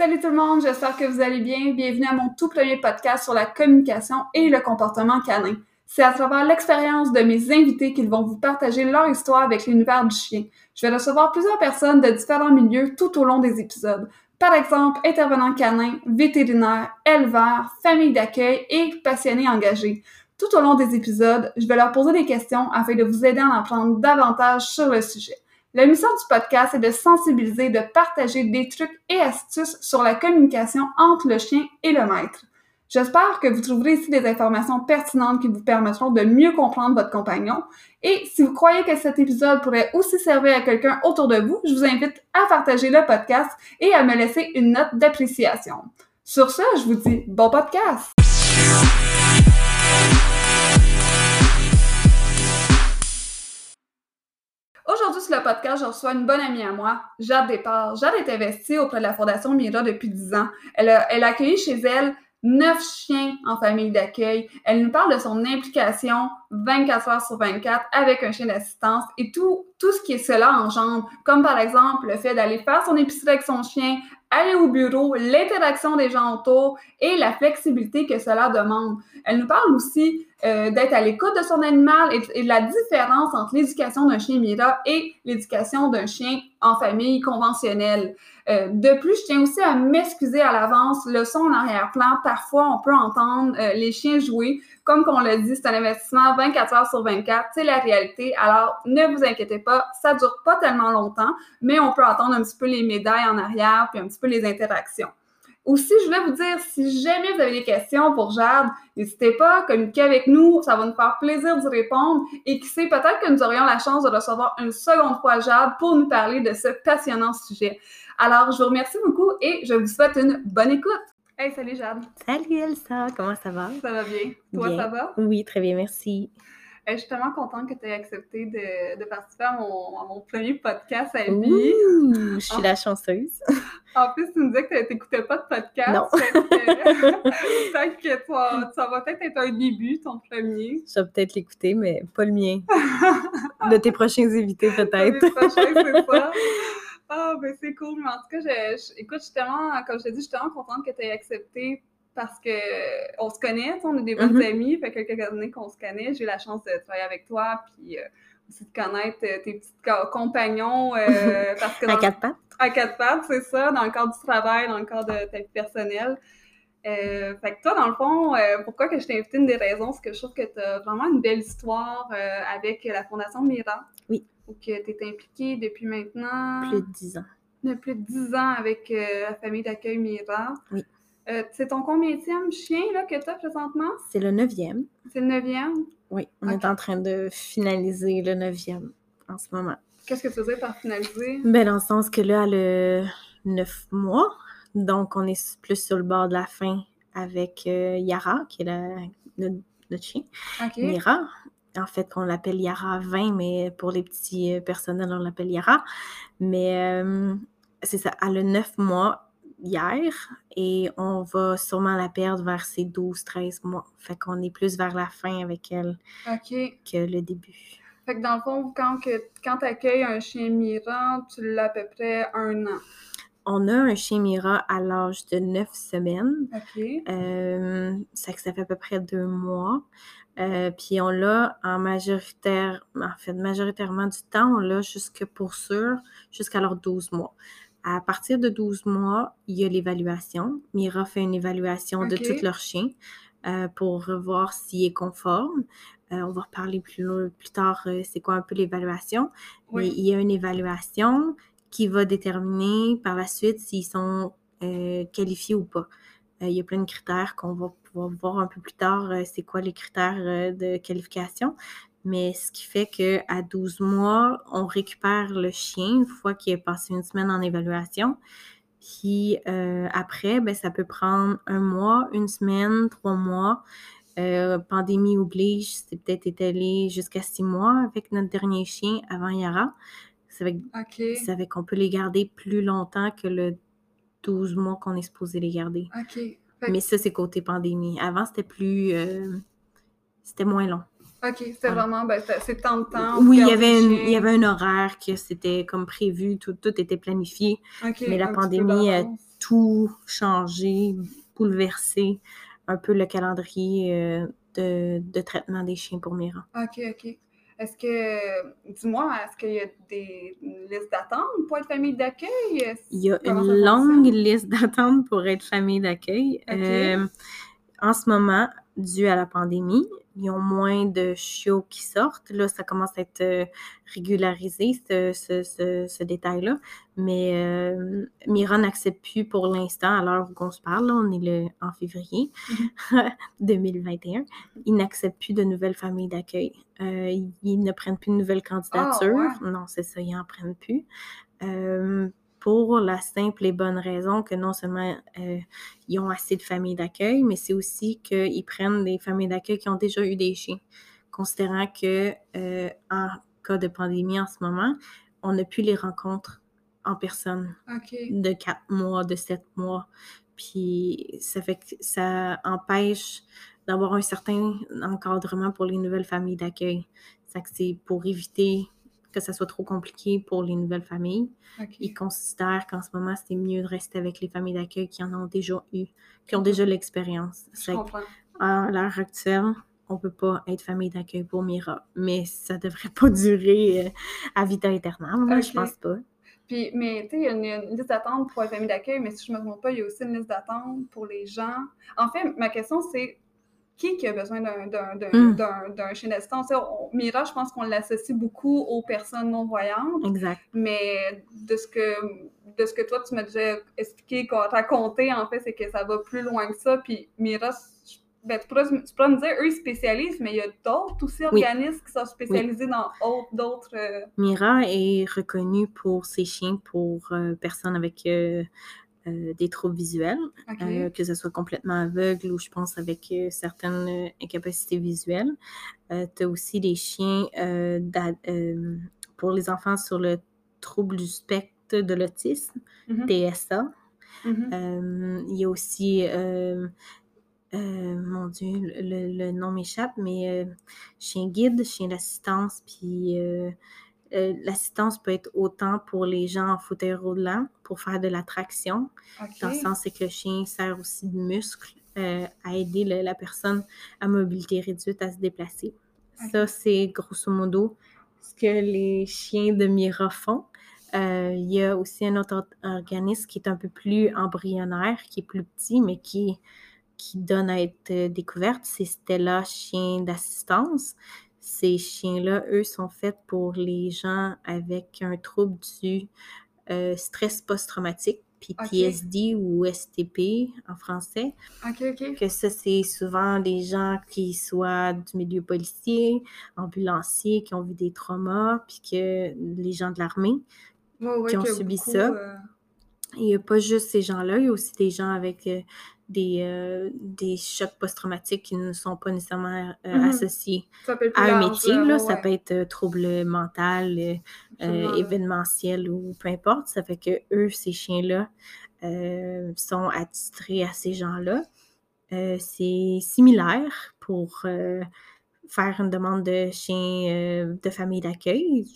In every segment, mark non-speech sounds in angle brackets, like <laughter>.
Salut tout le monde, j'espère que vous allez bien. Bienvenue à mon tout premier podcast sur la communication et le comportement canin. C'est à travers l'expérience de mes invités qu'ils vont vous partager leur histoire avec l'univers du chien. Je vais recevoir plusieurs personnes de différents milieux tout au long des épisodes. Par exemple, intervenants canins, vétérinaires, éleveurs, familles d'accueil et passionnés engagés. Tout au long des épisodes, je vais leur poser des questions afin de vous aider à en apprendre davantage sur le sujet. La mission du podcast est de sensibiliser, de partager des trucs et astuces sur la communication entre le chien et le maître. J'espère que vous trouverez ici des informations pertinentes qui vous permettront de mieux comprendre votre compagnon. Et si vous croyez que cet épisode pourrait aussi servir à quelqu'un autour de vous, je vous invite à partager le podcast et à me laisser une note d'appréciation. Sur ce, je vous dis bon podcast! Aujourd'hui sur le podcast, je reçois une bonne amie à moi, Jade Départ. Jade est investie auprès de la Fondation Mira depuis 10 ans. Elle a, elle accueilli chez elle neuf chiens en famille d'accueil. Elle nous parle de son implication 24 heures sur 24 avec un chien d'assistance et tout, tout ce qui est cela engendre, comme par exemple le fait d'aller faire son épicerie avec son chien, aller au bureau, l'interaction des gens autour et la flexibilité que cela demande. Elle nous parle aussi euh, d'être à l'écoute de son animal et, la différence entre l'éducation d'un chien Mira et l'éducation d'un chien en famille conventionnelle. Euh, de plus, je tiens aussi à m'excuser à l'avance. Le son en arrière-plan, parfois, on peut entendre euh, les chiens jouer. Comme qu'on l'a dit, c'est un investissement 24 heures sur 24. C'est la réalité. Alors, ne vous inquiétez pas, ça dure pas tellement longtemps, mais on peut entendre un petit peu les médailles en arrière, puis un petit peu les interactions. Aussi, je voulais vous dire, si jamais vous avez des questions pour Jade, n'hésitez pas à communiquer avec nous. Ça va nous faire plaisir d'y répondre. Et qui sait, peut-être que nous aurions la chance de recevoir une seconde fois Jade pour nous parler de ce passionnant sujet. Alors, je vous remercie beaucoup et je vous souhaite une bonne écoute. Hey, salut Jade. Salut Elsa, comment ça va? Ça va bien? Toi, ça va? Oui, très bien, merci. Je suis tellement contente que tu aies accepté de, participer à mon, premier podcast à vie. je suis la chanceuse. <laughs> En plus, tu me disais que tu n'écoutais pas de podcast. Non. <laughs> peut-être que ça va peut-être être un début, ton premier. Je vais peut-être l'écouter, mais pas le mien. de tes prochains invités, <laughs> peut-être. De prochains, c'est ça. Ah, ben c'est cool. Mais en tout cas, je, écoute, je suis tellement, comme je dit, je suis tellement contente que tu aies accepté parce que on se connaît, on est des bonnes mm-hmm. amies, fait quelques années qu'on se connaît. J'ai eu la chance de travailler avec toi, puis euh, aussi de connaître euh, tes petits compagnons. Euh, <laughs> parce que à quatre pattes. À quatre pattes, c'est ça, dans le cadre du travail, dans le cadre de ta vie personnelle. fait que toi, dans le fond, pourquoi que je t'ai invité, une des raisons, c'est que je trouve que tu as vraiment une belle histoire avec la Fondation Mira. Oui que tu es impliquée depuis maintenant. Plus de dix ans. Depuis plus de dix ans avec euh, la famille d'accueil Mira. Oui. Euh, c'est ton combienième chien là, que tu as présentement? C'est le neuvième. C'est le neuvième? Oui, on est en train de finaliser le neuvième en ce moment. Qu'est-ce que tu veux dire par finaliser? Ben, dans le sens que là, elle a neuf mois. Donc, on est plus sur le bord de la fin avec euh, Yara, qui est la, notre, chien. Mira en fait, qu'on l'appelle Yara 20, mais pour les petits euh, personnels, on l'appelle Yara. Mais euh, c'est ça, elle a 9 mois hier et on va sûrement la perdre vers ses 12-13 mois. Fait qu'on est plus vers la fin avec elle que le début. Fait que dans le fond, quand, quand tu accueilles un chien Mira, tu l'as à peu près un an. On a un chien Mira à l'âge de 9 semaines. OK. Euh, ça, ça fait à peu près deux mois. Euh, puis on l'a en majoritaire, en fait, majoritairement du temps, on l'a jusque pour sûr, jusqu'à leurs 12 mois. À partir de 12 mois, il y a l'évaluation. Mira fait une évaluation de tous leurs chiens euh, pour voir s'il est conforme. Euh, on va reparler plus, plus tard, c'est quoi un peu l'évaluation. Mais il y a une évaluation qui va déterminer par la suite s'ils sont qualifiés ou pas. il y a plein de critères qu'on va va voir un peu plus tard euh, c'est quoi les critères euh, de qualification. Mais ce qui fait qu'à 12 mois, on récupère le chien une fois qu'il a passé une semaine en évaluation. Puis euh, après, ben, ça peut prendre un mois, une semaine, trois mois. pandémie oblige, c'est peut-être étalé jusqu'à six mois avec notre dernier chien avant Yara. Ça fait, qu'on peut les garder plus longtemps que le 12 mois qu'on est supposé les garder. Mais ça, c'est côté pandémie. Avant, c'était plus. Euh, c'était moins long. OK, c'était vraiment. Ben, c'est tant de temps. Oui, il y, avait il y avait un horaire que c'était comme prévu, tout, tout était planifié. mais la pandémie a tout changé, bouleversé un peu le calendrier euh, de, de traitement des chiens pour Mira. OK, OK. Est-ce que, dis-moi, est-ce qu'il y a des listes d'attente pour être famille d'accueil? Il y a Comment une longue liste d'attente pour être famille d'accueil. Euh, en ce moment, dû à la pandémie, ils ont moins de chiots qui sortent. Là, ça commence à être euh, régularisé, ce, ce- ce- ce détail-là. Mais euh, Mira n'accepte plus pour l'instant, à l'heure où on se parle, là, on est le, en février 2021, ils n'acceptent plus de nouvelles familles d'accueil. Euh, ils, ne prennent plus de nouvelles candidatures. ouais. Non, c'est ça, ils n'en prennent plus. Euh, pour la simple et bonne raison que non seulement euh, ils ont assez de familles d'accueil, mais c'est aussi qu'ils prennent des familles d'accueil qui ont déjà eu des chiens, considérant que euh, en cas de pandémie en ce moment, on n'a plus les rencontres en personne de quatre mois, de sept mois. Puis ça fait que ça empêche d'avoir un certain encadrement pour les nouvelles familles d'accueil. C'est pour éviter que ça soit trop compliqué pour les nouvelles familles. Ils considèrent qu'en ce moment, c'est mieux de rester avec les familles d'accueil qui en ont déjà eu, qui ont déjà l'expérience. Je C'est comprends. à l'heure actuelle, on peut pas être famille d'accueil pour Mira, mais ça devrait <laughs> pas durer euh, à vita aeternam, là, je pense pas. Puis, mais tu sais, il y a une, une liste d'attente pour être famille d'accueil, mais si je me trompe pas, il y a aussi une liste d'attente pour les gens. En fait, ma question, c'est qui qui a besoin d'un Mm. chien d'assistance? On- Mira, je pense qu'on l'associe beaucoup aux personnes non-voyantes, Exact. mais de ce que de ce que toi, tu m'as déjà expliqué, raconté, en fait, c'est que ça va plus loin que ça. Puis Mira, ben, tu, pourras, tu pourras me dire, eux, ils spécialisent, mais il y a d'autres aussi Oui. organismes qui sont spécialisés dans autre- d'autres... euh, Mira est reconnue pour ses chiens pour euh, personnes avec euh, euh, des troubles visuels, euh, que ce soit complètement aveugle ou je pense avec euh, certaines incapacités visuelles. tu as aussi des chiens pour les enfants sur le trouble du spectre de l'autisme, Mhm. TSA. Mhm. Euh, il y a aussi, mon Dieu, le, le nom m'échappe, mais chien guide, chien d'assistance, puis euh, l'assistance peut être autant pour les gens en fauteuil roulant pour faire de la traction, dans le sens c'est que le chien sert aussi de muscle euh, à aider le- la personne à mobilité réduite à se déplacer. Ça, c'est grosso modo ce que les chiens de Mira font. Euh, il y a aussi un autre or- organisme qui est un peu plus embryonnaire, qui est plus petit, mais qui, qui donne à être découverte. C'est Stella Chien d'assistance. Ces chiens-là, eux, sont faits pour les gens avec un trouble du euh, stress post-traumatique, PTSD ou STP en français OK, OK. que ça, c'est souvent des gens qui soient du milieu policier, ambulanciers, qui ont vu des traumas, puis que les gens de l'armée. Ouais, qui ont subi beaucoup, ça. euh, Il n'y a pas juste ces gens-là, il y a aussi des gens avec euh, des, euh, des chocs post-traumatiques qui ne sont pas nécessairement euh, Mhm. associés à un métier. là, ouais, Ça peut être euh, trouble mental, euh, événementiel ou peu importe. Ça fait que eux, ces chiens-là, sont attitrés à ces gens-là. C'est similaire pour faire une demande de chien de famille d'accueil.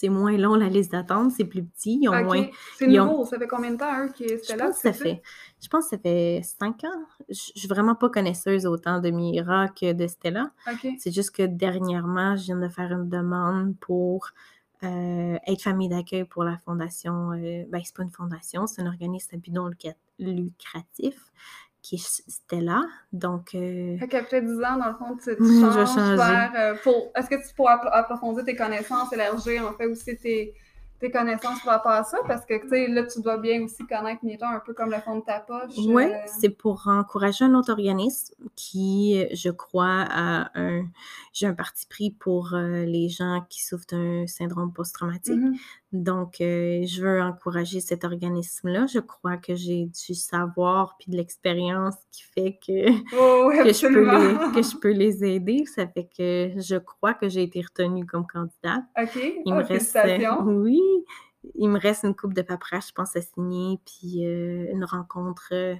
C'est moins long la liste d'attente, c'est plus petit, ils ont moins. c'est ont- nouveau. Ça fait combien de temps, eux, qui Je étaient là? ça fait. Je pense que ça fait cinq ans. Je suis vraiment pas connaisseuse autant de Mira que de Stella. C'est juste que dernièrement, je viens de faire une demande pour euh, être famille d'accueil pour la fondation. Euh, ben, c'est pas une fondation, c'est un organisme à but non lucratif qui est Stella. Donc, euh, Fait qu'après 10 ans, dans le fond, tu, tu <laughs> changes vers... euh, pour... Est-ce que tu pourrais appro- approfondir tes connaissances, élargir, en fait, aussi tes, tes connaissances par rapport à ça? Parce que, tu sais, là, tu dois bien aussi connaître Mira un peu comme le fond de ta poche. Oui, euh, c'est pour encourager un autre organisme qui, je crois, a un. J'ai un parti pris pour euh, les gens qui souffrent d'un syndrome post-traumatique. mhm. Donc, euh, je veux encourager cet organisme-là. Je crois que j'ai du savoir puis de l'expérience qui fait que, <laughs> Oh, <laughs> que, je peux les, que je <laughs> peux les aider. Ça fait que je crois que j'ai été retenue comme candidate. OK. Il me reste. euh, félicitations. oui, il me reste une coupe de paperasse, je pense, à signer, puis euh, une rencontre euh,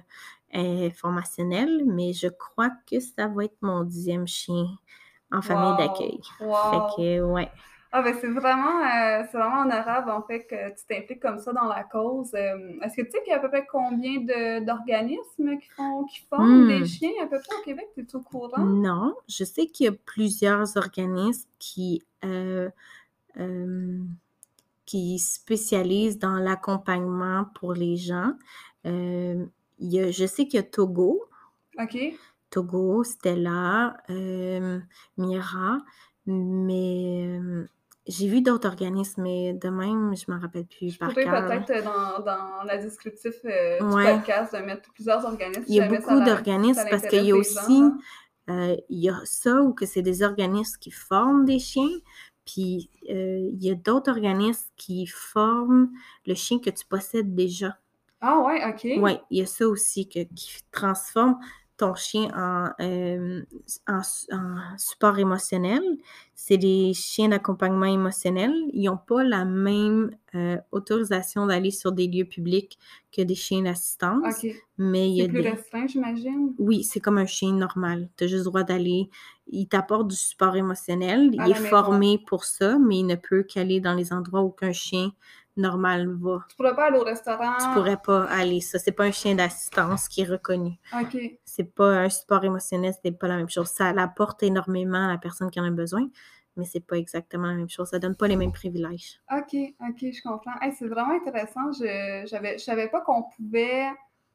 informationnelle, mais je crois que ça va être mon dixième chien en famille Wow. d'accueil. Wow. Fait que, ouais. Ah ben c'est vraiment, euh, c'est vraiment honorable en fait que tu t'impliques comme ça dans la cause. Euh, est-ce que tu sais qu'il y a à peu près combien de- d'organismes qui font, qui forment des Hmm. chiens à peu près au Québec? Tu es au courant? Non, je sais qu'il y a plusieurs organismes qui, euh, euh, qui spécialisent dans l'accompagnement pour les gens. Il y a- je sais qu'il y a Togo, OK. Togo, Stella, Mira, mais j'ai vu d'autres organismes, mais de même, je m'en rappelle plus Je par peut-être euh, dans, dans la descriptif euh, du Ouais. podcast de mettre plusieurs organismes. Il y a beaucoup d'organismes parce qu'il y a aussi, gens, euh, il y a ça ou que c'est des organismes qui forment des chiens, puis euh, il y a d'autres organismes qui forment le chien que tu possèdes déjà. Ah ouais, OK. Oui, il y a ça aussi que- qui transforme ton chien en, euh, en, en support émotionnel. C'est des chiens d'accompagnement émotionnel. Ils n'ont pas la même euh, autorisation d'aller sur des lieux publics que des chiens d'assistance, OK. mais il y C'est a plus des... restreint, j'imagine? Oui, c'est comme un chien normal. Tu as juste le droit d'aller. Il t'apporte du support émotionnel. À il est maison. formé pour ça, mais il ne peut qu'aller dans les endroits où qu'un chien normal va. Tu pourrais pas aller au restaurant. Tu pourrais pas aller. Ça, c'est pas un chien d'assistance qui est reconnu. OK. C'est pas un support émotionnel, c'est pas la même chose. Ça apporte énormément à la personne qui en a besoin, mais c'est pas exactement la même chose. Ça donne pas les mêmes privilèges. OK, OK, je comprends. Hey, c'est vraiment intéressant. Je j'avais je savais pas qu'on pouvait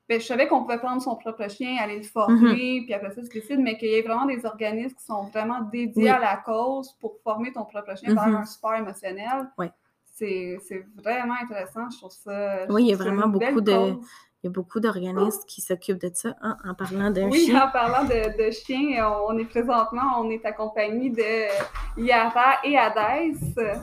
ben, je savais qu'on pouvait prendre son propre chien, aller le former, puis après ça, se décide, mais qu'il y ait vraiment des organismes qui sont vraiment dédiés Oui. à la cause pour former ton propre chien par Mhm. un support émotionnel. Ouais. C'est vraiment intéressant. Je trouve ça. je Oui, il y a vraiment beaucoup de- cause. Il y a beaucoup d'organismes qui s'occupent de ça. hein, en parlant d'un Oui, chien. en parlant de, de chiens, on est présentement, on est accompagné de Yara et Hadès, euh,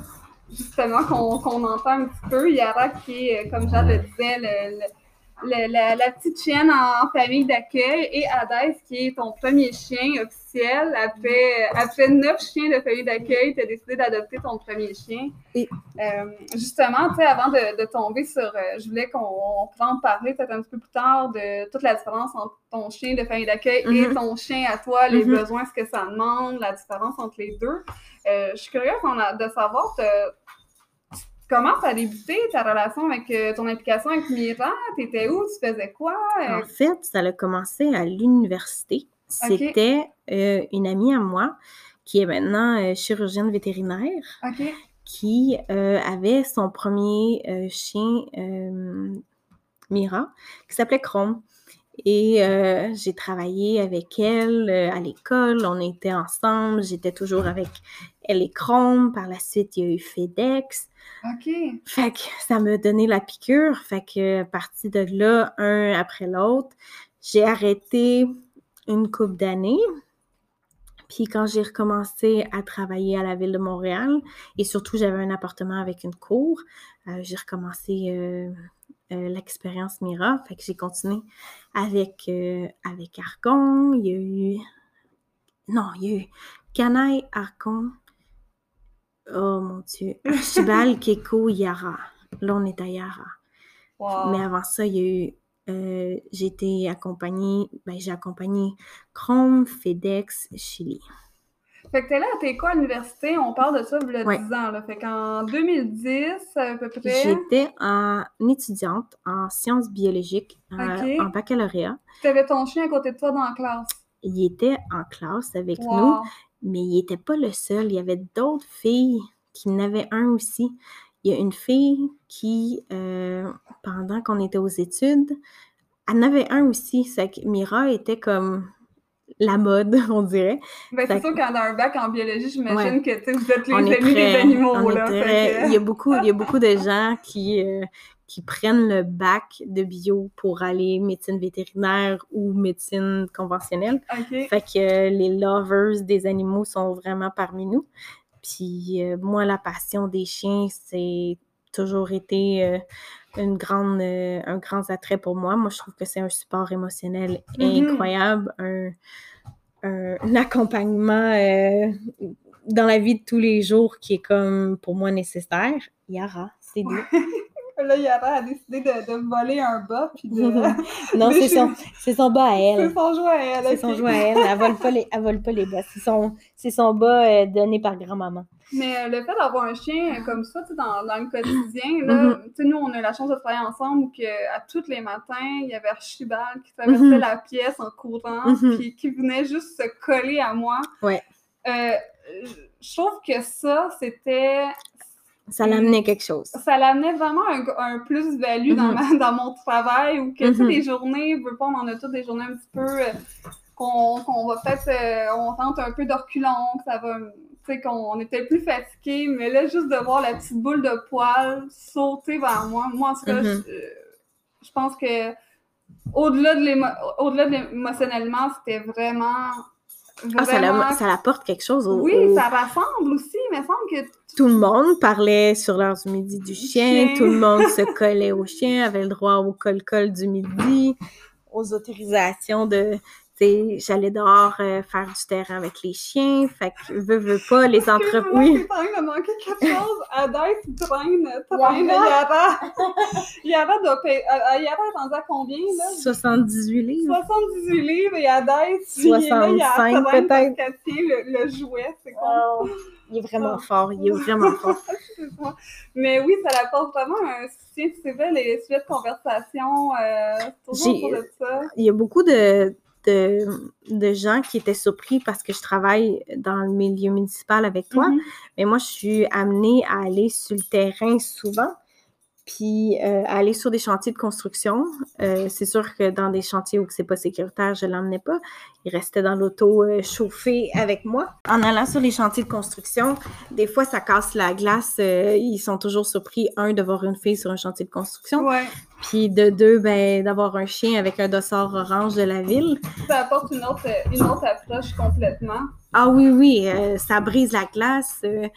justement, qu'on entend un petit peu. Yara qui est, comme Jade le disait, le- le- le- la, la petite chienne en famille d'accueil, et Hadès qui est ton premier chien officiel. Après, après neuf chiens de famille d'accueil, tu as décidé d'adopter ton premier chien. Oui. Euh, justement, tu sais, avant de, de tomber sur, euh, je voulais qu'on on pourrait en parler peut-être un petit peu plus tard de toute la différence entre ton chien de famille d'accueil et Mhm. ton chien à toi, les Mhm. besoins, ce que ça demande, la différence entre les deux. Euh, je suis curieuse de savoir comment ça a débuté ta relation avec euh, ton implication avec Mira. T'étais où? Tu faisais quoi? Euh, En fait, ça a commencé à l'université. C'était euh, une amie à moi qui est maintenant chirurgienne vétérinaire qui avait son premier chien, Mira, qui s'appelait Chrome. Et euh, j'ai travaillé avec elle euh, à l'école, on était ensemble, j'étais toujours avec elle et Chrome. Par la suite, il y a eu FedEx. OK. Fait que ça m'a donné la piqûre. Fait que à partir de là, un après l'autre, j'ai arrêté une couple d'années. Puis quand j'ai recommencé à travailler à la ville de Montréal, et surtout j'avais un appartement avec une cour, euh, j'ai recommencé euh, euh, l'expérience Mira. Fait que j'ai continué avec, avec Argon. Il y a eu. Non, il y a eu Canaille, Argon. Oh mon Dieu. Archibald, <laughs> Keko, Yara. Là, on est à Yara. Wow. Mais avant ça, il y a eu. euh, j'ai été accompagnée. Ben, j'ai accompagné Chrome, FedEx, Chili. Fait que t'es là, t'es quoi à l'université? On parle de ça il y a Ouais. 10 ans. Là. Fait qu'en 2010, à peu près. J'étais en étudiante en sciences biologiques euh, en baccalauréat. T'avais ton chien à côté de toi dans la classe. Il était en classe avec nous. Mais il n'était pas le seul. Il y avait d'autres filles qui en avaient un aussi. Il y a une fille qui, euh, pendant qu'on était aux études, elle en avait un aussi. Que Mira était comme la mode, <laughs> on dirait. Ben, c'est sûr qu'en a un bac en biologie, j'imagine Ouais. que vous êtes les amis des animaux. là. très- Fait que- Il, y a beaucoup, il y a beaucoup de gens qui, euh, qui prennent le bac de bio pour aller médecine vétérinaire ou médecine conventionnelle. OK. Fait que euh, les lovers des animaux sont vraiment parmi nous. Puis euh, moi, la passion des chiens, c'est toujours été euh, une grande, euh, un grand attrait pour moi. Moi, je trouve que c'est un support émotionnel Mhm. incroyable, un, un- accompagnement dans la vie de tous les jours qui est comme pour moi nécessaire. Yara, c'est <laughs> doux. Là, Yara a décidé de, de voler un bas, puis de... <laughs> non, <laughs> c'est son, c'est son bas à C'est elle. son jouet à elle. C'est son à elle. Elle vole pas les, elle vole pas les bas. C'est son, c'est son bas euh, donné par grand-maman. Mais euh, le fait d'avoir un chien euh, comme ça, dans, dans le quotidien, là, tu sais, nous, on a la chance de travailler ensemble, que à tous les matins, il y avait Archibald qui traversait Mhm. la pièce en courant, Mhm. puis qui venait juste se coller à moi. Ouais. Je trouve que ça, c'était... Ça l'amenait quelque chose. Ça l'amenait vraiment un, un plus-value dans, Mhm. <laughs> dans mon travail, ou que, tu sais, Mhm. des journées, veux pas, on en a toutes des journées un petit peu... euh, qu'on qu'on va peut-être... euh, on tente un peu de reculons, que ça va... Tu sais, qu'on peut-être plus fatigué, mais là, juste de voir la petite boule de poils sauter vers moi, moi, en tout cas, Mhm. je, je pense que au-delà de l'émo- au-delà de l'émotionnellement, c'était vraiment... Ah, ça, la- ça apporte quelque chose au, Oui, au- ça rassemble aussi, il me semble que... Tout le monde parlait sur l'heure du midi du chien. chien. Tout le monde se <laughs> collait au chien, avait le droit au col-col du midi, aux autorisations de... J'allais dehors euh, faire du terrain avec les chiens. Fait que, veux, veux pas, les entreprises... Oui. de manquer quelque chose. Adaïs traîne, traîne Yara. Yara. Yara doit payer. Yara est rendue à combien, là? 78 livres. 78 livres et il 65 a traîne parce peut-être. le, le jouet. C'est con. Il est vraiment fort. Il est vraiment <laughs> fort. Excuse-moi. Mais oui, ça apporte vraiment un soutien. Tu sais, les sujets de conversation, euh, toujours autour de ça. il y a beaucoup de, de, de gens qui étaient surpris parce que je travaille dans le milieu municipal avec toi. Mhm. Mais moi, je suis amenée à aller sur le terrain souvent, puis euh, aller sur des chantiers de construction. Euh, c'est sûr que dans des chantiers où c'est pas sécuritaire, je l'emmenais pas. Il restait dans l'auto euh, chauffé avec moi. En allant sur les chantiers de construction, des fois, ça casse la glace. ils sont toujours surpris, un, de voir une fille sur un chantier de construction, Ouais, puis de deux, ben, d'avoir un chien avec un dossard orange de la ville. ça apporte une autre, une autre approche complètement. Ah oui, oui, euh, ça brise la glace, euh,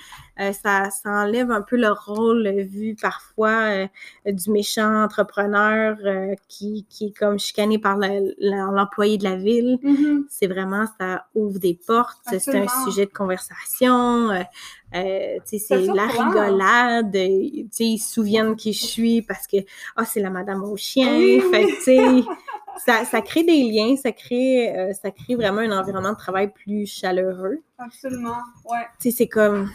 euh, ça, ça enlève un peu le rôle vu parfois euh, du méchant entrepreneur euh, qui, qui est comme chicané par le- l'employé de la ville. Mhm. C'est vraiment, ça ouvre des portes, c'est un sujet de conversation, tu sais, C'est la rigolade, tu sais, ils se souviennent qui je suis parce que, ah, c'est la madame au chien, Oui, fait <laughs> ça, ça crée des liens, ça crée, euh, ça crée vraiment un environnement de travail plus chaleureux. Absolument, ouais. Tu sais, c'est comme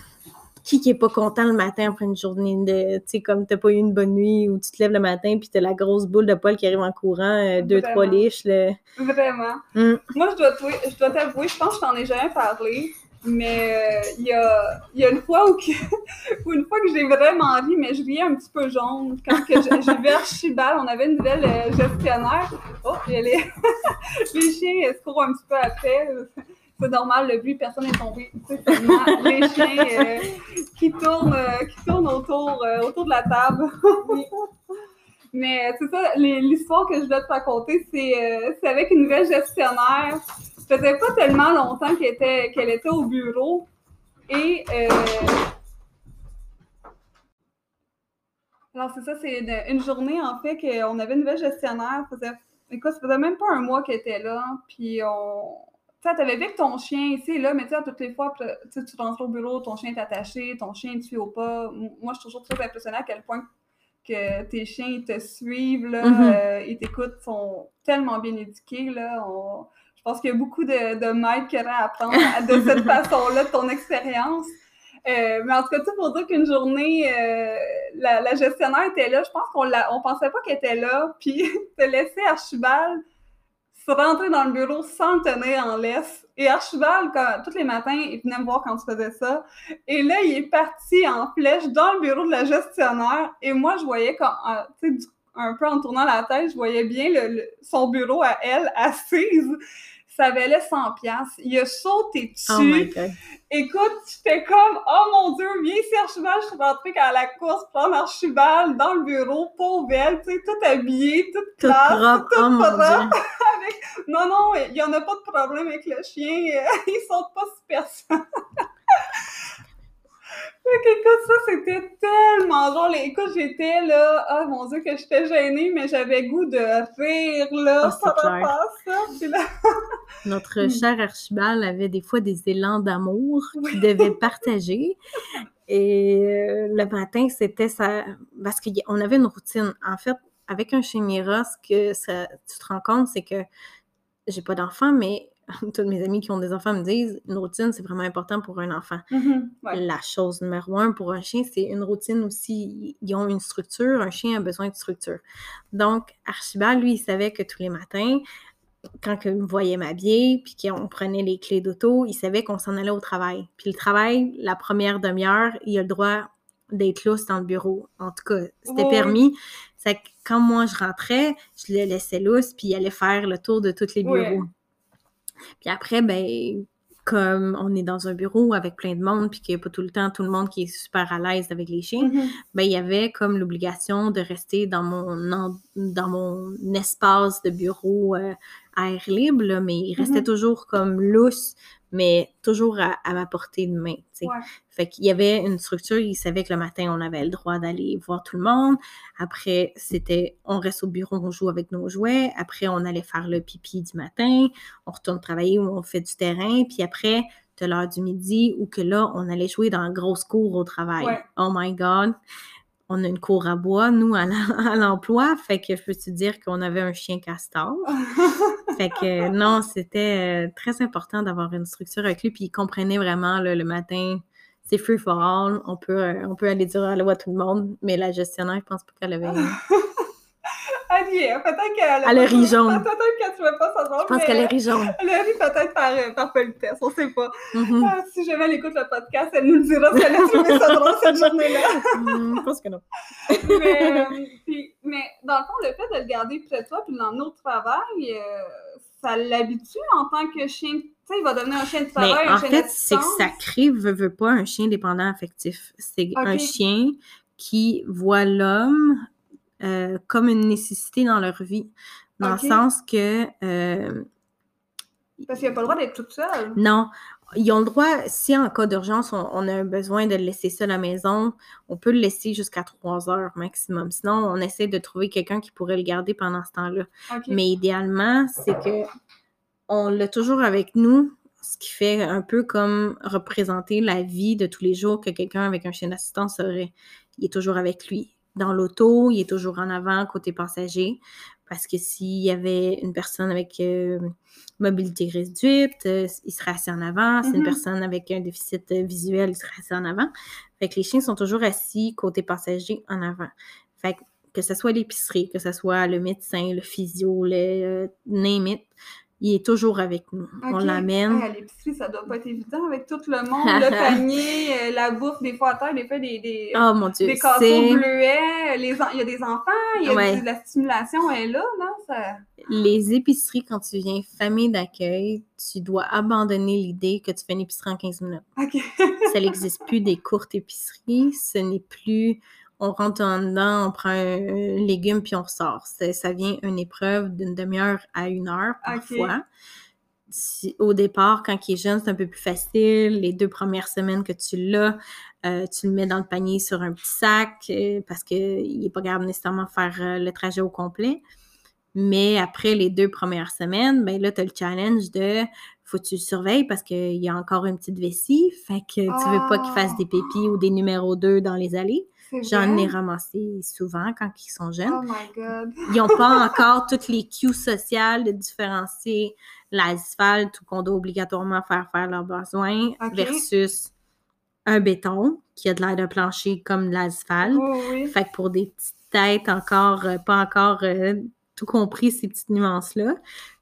qui qui est pas content le matin après une journée de, tu sais, comme t'as pas eu une bonne nuit ou tu te lèves le matin puis t'as la grosse boule de poil qui arrive en courant, euh, deux, Vraiment. trois liches. Vraiment. Hum. Moi, je dois t'avouer- je dois t'avouer, je pense que je t'en ai jamais parlé, mais euh, il y, a, il y a une fois où, que- <laughs> où une fois que j'ai vraiment ri, mais je riais un petit peu jaune. Quand que j'ai vu Archibald, on avait une nouvelle euh, gestionnaire. Oh, les, <laughs> les chiens se courent un petit peu après. C'est normal, le but, personne n'est tombé. Tu sais, seulement les chiens euh, qui, tournent, euh, qui tournent autour, euh, autour de la table. <laughs> Mais c'est ça, l'histoire que je dois te raconter, c'est euh, avec une nouvelle gestionnaire. Ça faisait pas tellement longtemps qu'elle était, qu'elle était au bureau. Et. euh, Alors, c'est ça, c'est une, journée, en fait, qu'on avait une nouvelle gestionnaire. Ça faisait, écoute, ça faisait même pas un mois qu'elle était là. Puis, on. Tu sais, t'avais vu que ton chien ici là, mais tu sais, toutes les fois, tu rentres au bureau, ton chien est attaché, ton chien te suit au pas? Moi, je suis toujours très impressionnée à quel point que tes chiens ils te suivent, là, euh, ils t'écoutent, sont tellement bien éduqués. Là, on- Je pense qu'il y a beaucoup de, de maîtres qui auraient à apprendre de cette <laughs> façon-là de ton expérience. Euh, mais en tout cas, tout pour dire qu'une journée, euh, la, la gestionnaire était là. Je pense qu'on on pensait pas qu'elle était là. Puis, <laughs> te laisser Archibald rentrer dans le bureau sans le tenir en laisse. Et Archibald, quand, tous les matins, il venait me voir quand tu faisais ça. Et là, il est parti en flèche dans le bureau de la gestionnaire. Et moi, je voyais, quand, un peu en tournant la tête, je voyais bien le- son bureau à elle, assise. Ça valait 100 piastres. Il a sauté dessus. Oh my God. Écoute, j'étais comme, oh mon Dieu, viens ici Archibald, je suis rentrée à la course, prendre Archibald dans le bureau, pauvre elle, tu sais, toute habillée, toute Tout classe, propre, toute oh propre. <laughs> Non, non, il y en a pas de problème avec le chien, <laughs> ils sautent pas sur Fait qu'écoute, ça, c'était tellement drôle. Et Écoute, j'étais là, oh mon Dieu, que j'étais gênée, mais j'avais goût de rire, là, Ah, à ça. Puis là, <laughs> Notre Hmm. cher Archibald avait des fois des élans d'amour qu'il devait partager. Et euh, le matin, c'était ça. Parce qu'on avait une routine. En fait, avec un chien Mira, ce que ça, tu te rends compte, c'est que j'ai pas d'enfant, mais <laughs> toutes mes amis qui ont des enfants me disent une routine, c'est vraiment important pour un enfant. Mhm, ouais. La chose numéro un pour un chien, c'est une routine aussi. Ils ont une structure, un chien a besoin de structure. Donc, Archibald, lui, il savait que tous les matins, quand il me voyait m'habiller, puis qu'on prenait les clés d'auto, il savait qu'on s'en allait au travail. Puis le travail, la première demi-heure, il a le droit d'être lousse dans le bureau. En tout cas, c'était oui. permis. C'est que quand moi, je rentrais, je le laissais lousse, puis il allait faire le tour de tous les Ouais. Puis après, ben, comme on est dans un bureau avec plein de monde, puis qu'il n'y a pas tout le temps tout le monde qui est super à l'aise avec les chiens, Mhm. ben, il y avait comme l'obligation de rester dans mon, en- dans mon espace de bureau euh, à air libre, là, mais il restait Mhm. toujours comme lousse, mais toujours à, à ma portée de main. Ouais. Fait qu'il y avait une structure, il savait que le matin, on avait le droit d'aller voir tout le monde. Après, c'était on reste au bureau, on joue avec nos jouets. Après, on allait faire le pipi du matin, on retourne travailler ou on fait du terrain. Puis après, de l'heure du midi, ou que là, on allait jouer dans la grosse cour au travail. Ouais. Oh my God! On a une cour à bois, nous, à l'em- à l'emploi. Fait que je peux te dire qu'on avait un chien castor? <laughs> Fait que non, c'était euh, très important d'avoir une structure avec lui. Puis il comprenait vraiment là, le matin, c'est free for all. On peut, euh, on peut aller dire allô à tout le monde. Mais la gestionnaire, je pense pas qu'elle avait. <laughs> Allié, peut-être qu'elle Elle jaune. Peut-être qu'elle trouvait pas ça drôle. Je pense qu'elle est. Elle a ri peut-être par, euh, par politesse, on sait pas. Mhm. Ah, si jamais elle écoute le podcast, elle nous le dira si elle a trouvé ça drôle cette journée-là. Hmm, je pense que non. <laughs> mais, euh, puis- mais dans le fond, le fait de le garder près de toi puis de l'emmener au travail, euh, ça l'habitue en tant que chien? Tu sais, il va devenir un chien de Mais travail, un en chien fait, c'est que ça crée, veut, veut pas, un chien dépendant affectif. C'est un chien qui voit l'homme euh, comme une nécessité dans leur vie. Dans le sens que euh, Parce qu'il n'a pas le droit d'être toute seule. Non. Ils ont le droit, si en cas d'urgence, on, on a besoin de le laisser seul à la maison, on peut le laisser jusqu'à trois heures maximum. Sinon, on essaie de trouver quelqu'un qui pourrait le garder pendant ce temps-là. Mais idéalement, c'est que on l'a toujours avec nous, ce qui fait un peu comme représenter la vie de tous les jours que quelqu'un avec un chien d'assistance aurait. Il est toujours avec lui. Dans l'auto, il est toujours en avant, côté passager. Parce que s'il y avait une personne avec euh, mobilité réduite, euh, il serait assis en avant. Si une Mhm. personne avec un déficit euh, visuel, il serait assis en avant. Fait que les chiens sont toujours assis côté passager en avant. Fait que, que ce soit l'épicerie, que ce soit le médecin, le physio, le name it, il est toujours avec nous. On l'amène. À l'épicerie, ça doit pas être évident avec tout le monde, le <laughs> panier, euh, la bouffe, des fois à terre, des fois des, des, Oh mon Dieu, des bleuets, les il y a des enfants, il y a Ouais. des- de la stimulation est là, non? Ça... les épiceries, quand tu viens famille d'accueil, tu dois abandonner l'idée que tu fais une épicerie en 15 minutes. Ça n'existe plus des courtes épiceries. Ce n'est plus on rentre en dedans, on prend un, un légume puis on ressort. Ça vient une épreuve d'une demi-heure à une heure parfois. Si- au départ, quand il est jeune, c'est un peu plus facile. Les deux premières semaines que tu l'as, euh, tu le mets dans le panier sur un petit sac euh, parce qu'il n'est pas capable nécessairement de faire euh, le trajet au complet. Mais après les deux premières semaines, ben là, tu as le challenge de faut que tu le surveilles parce qu'il y a encore une petite vessie. Fait que tu veux pas qu'il fasse des pépis ou des numéros 2 dans les allées. J'en ai ramassé souvent quand ils sont jeunes. Oh my God. Ils n'ont pas <laughs> encore toutes les cues sociales de différencier l'asphalte ou qu'on doit obligatoirement faire faire leurs besoins versus un béton qui a de l'air d'un plancher comme l'asphalte. Oui. Fait que pour des petites têtes encore, euh, pas encore euh, tout compris ces petites nuances-là.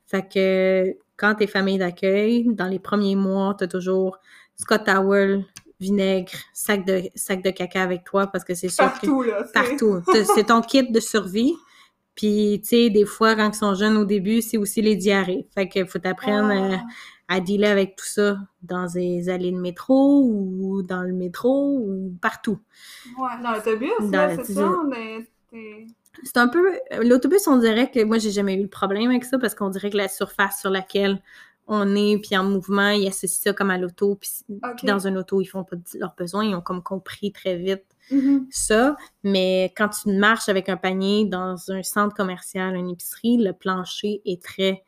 Fait que quand t'es famille d'accueil, dans les premiers mois, t'as toujours Scott Towel, vinaigre, sac de, sac de caca avec toi parce que c'est sûr que Partout, là. c'est- partout. <laughs> C'est ton kit de survie. Puis, tu sais, des fois, quand ils sont jeunes au début, c'est aussi les diarrhées. Fait que faut t'apprendre Ah. à dealer avec tout ça dans des allées de métro ou dans le métro ou partout. Ouais, dans l'autobus, c'est ça, mais C'est un peu... L'autobus, on dirait que... Moi, j'ai jamais eu de problème avec ça parce qu'on dirait que la surface sur laquelle on est, puis en mouvement, ils associent ça comme à l'auto. Puis dans un auto, ils font pas leurs besoins. Ils ont comme compris très vite Mhm. ça, mais quand tu marches avec un panier dans un centre commercial, une épicerie, le plancher est très,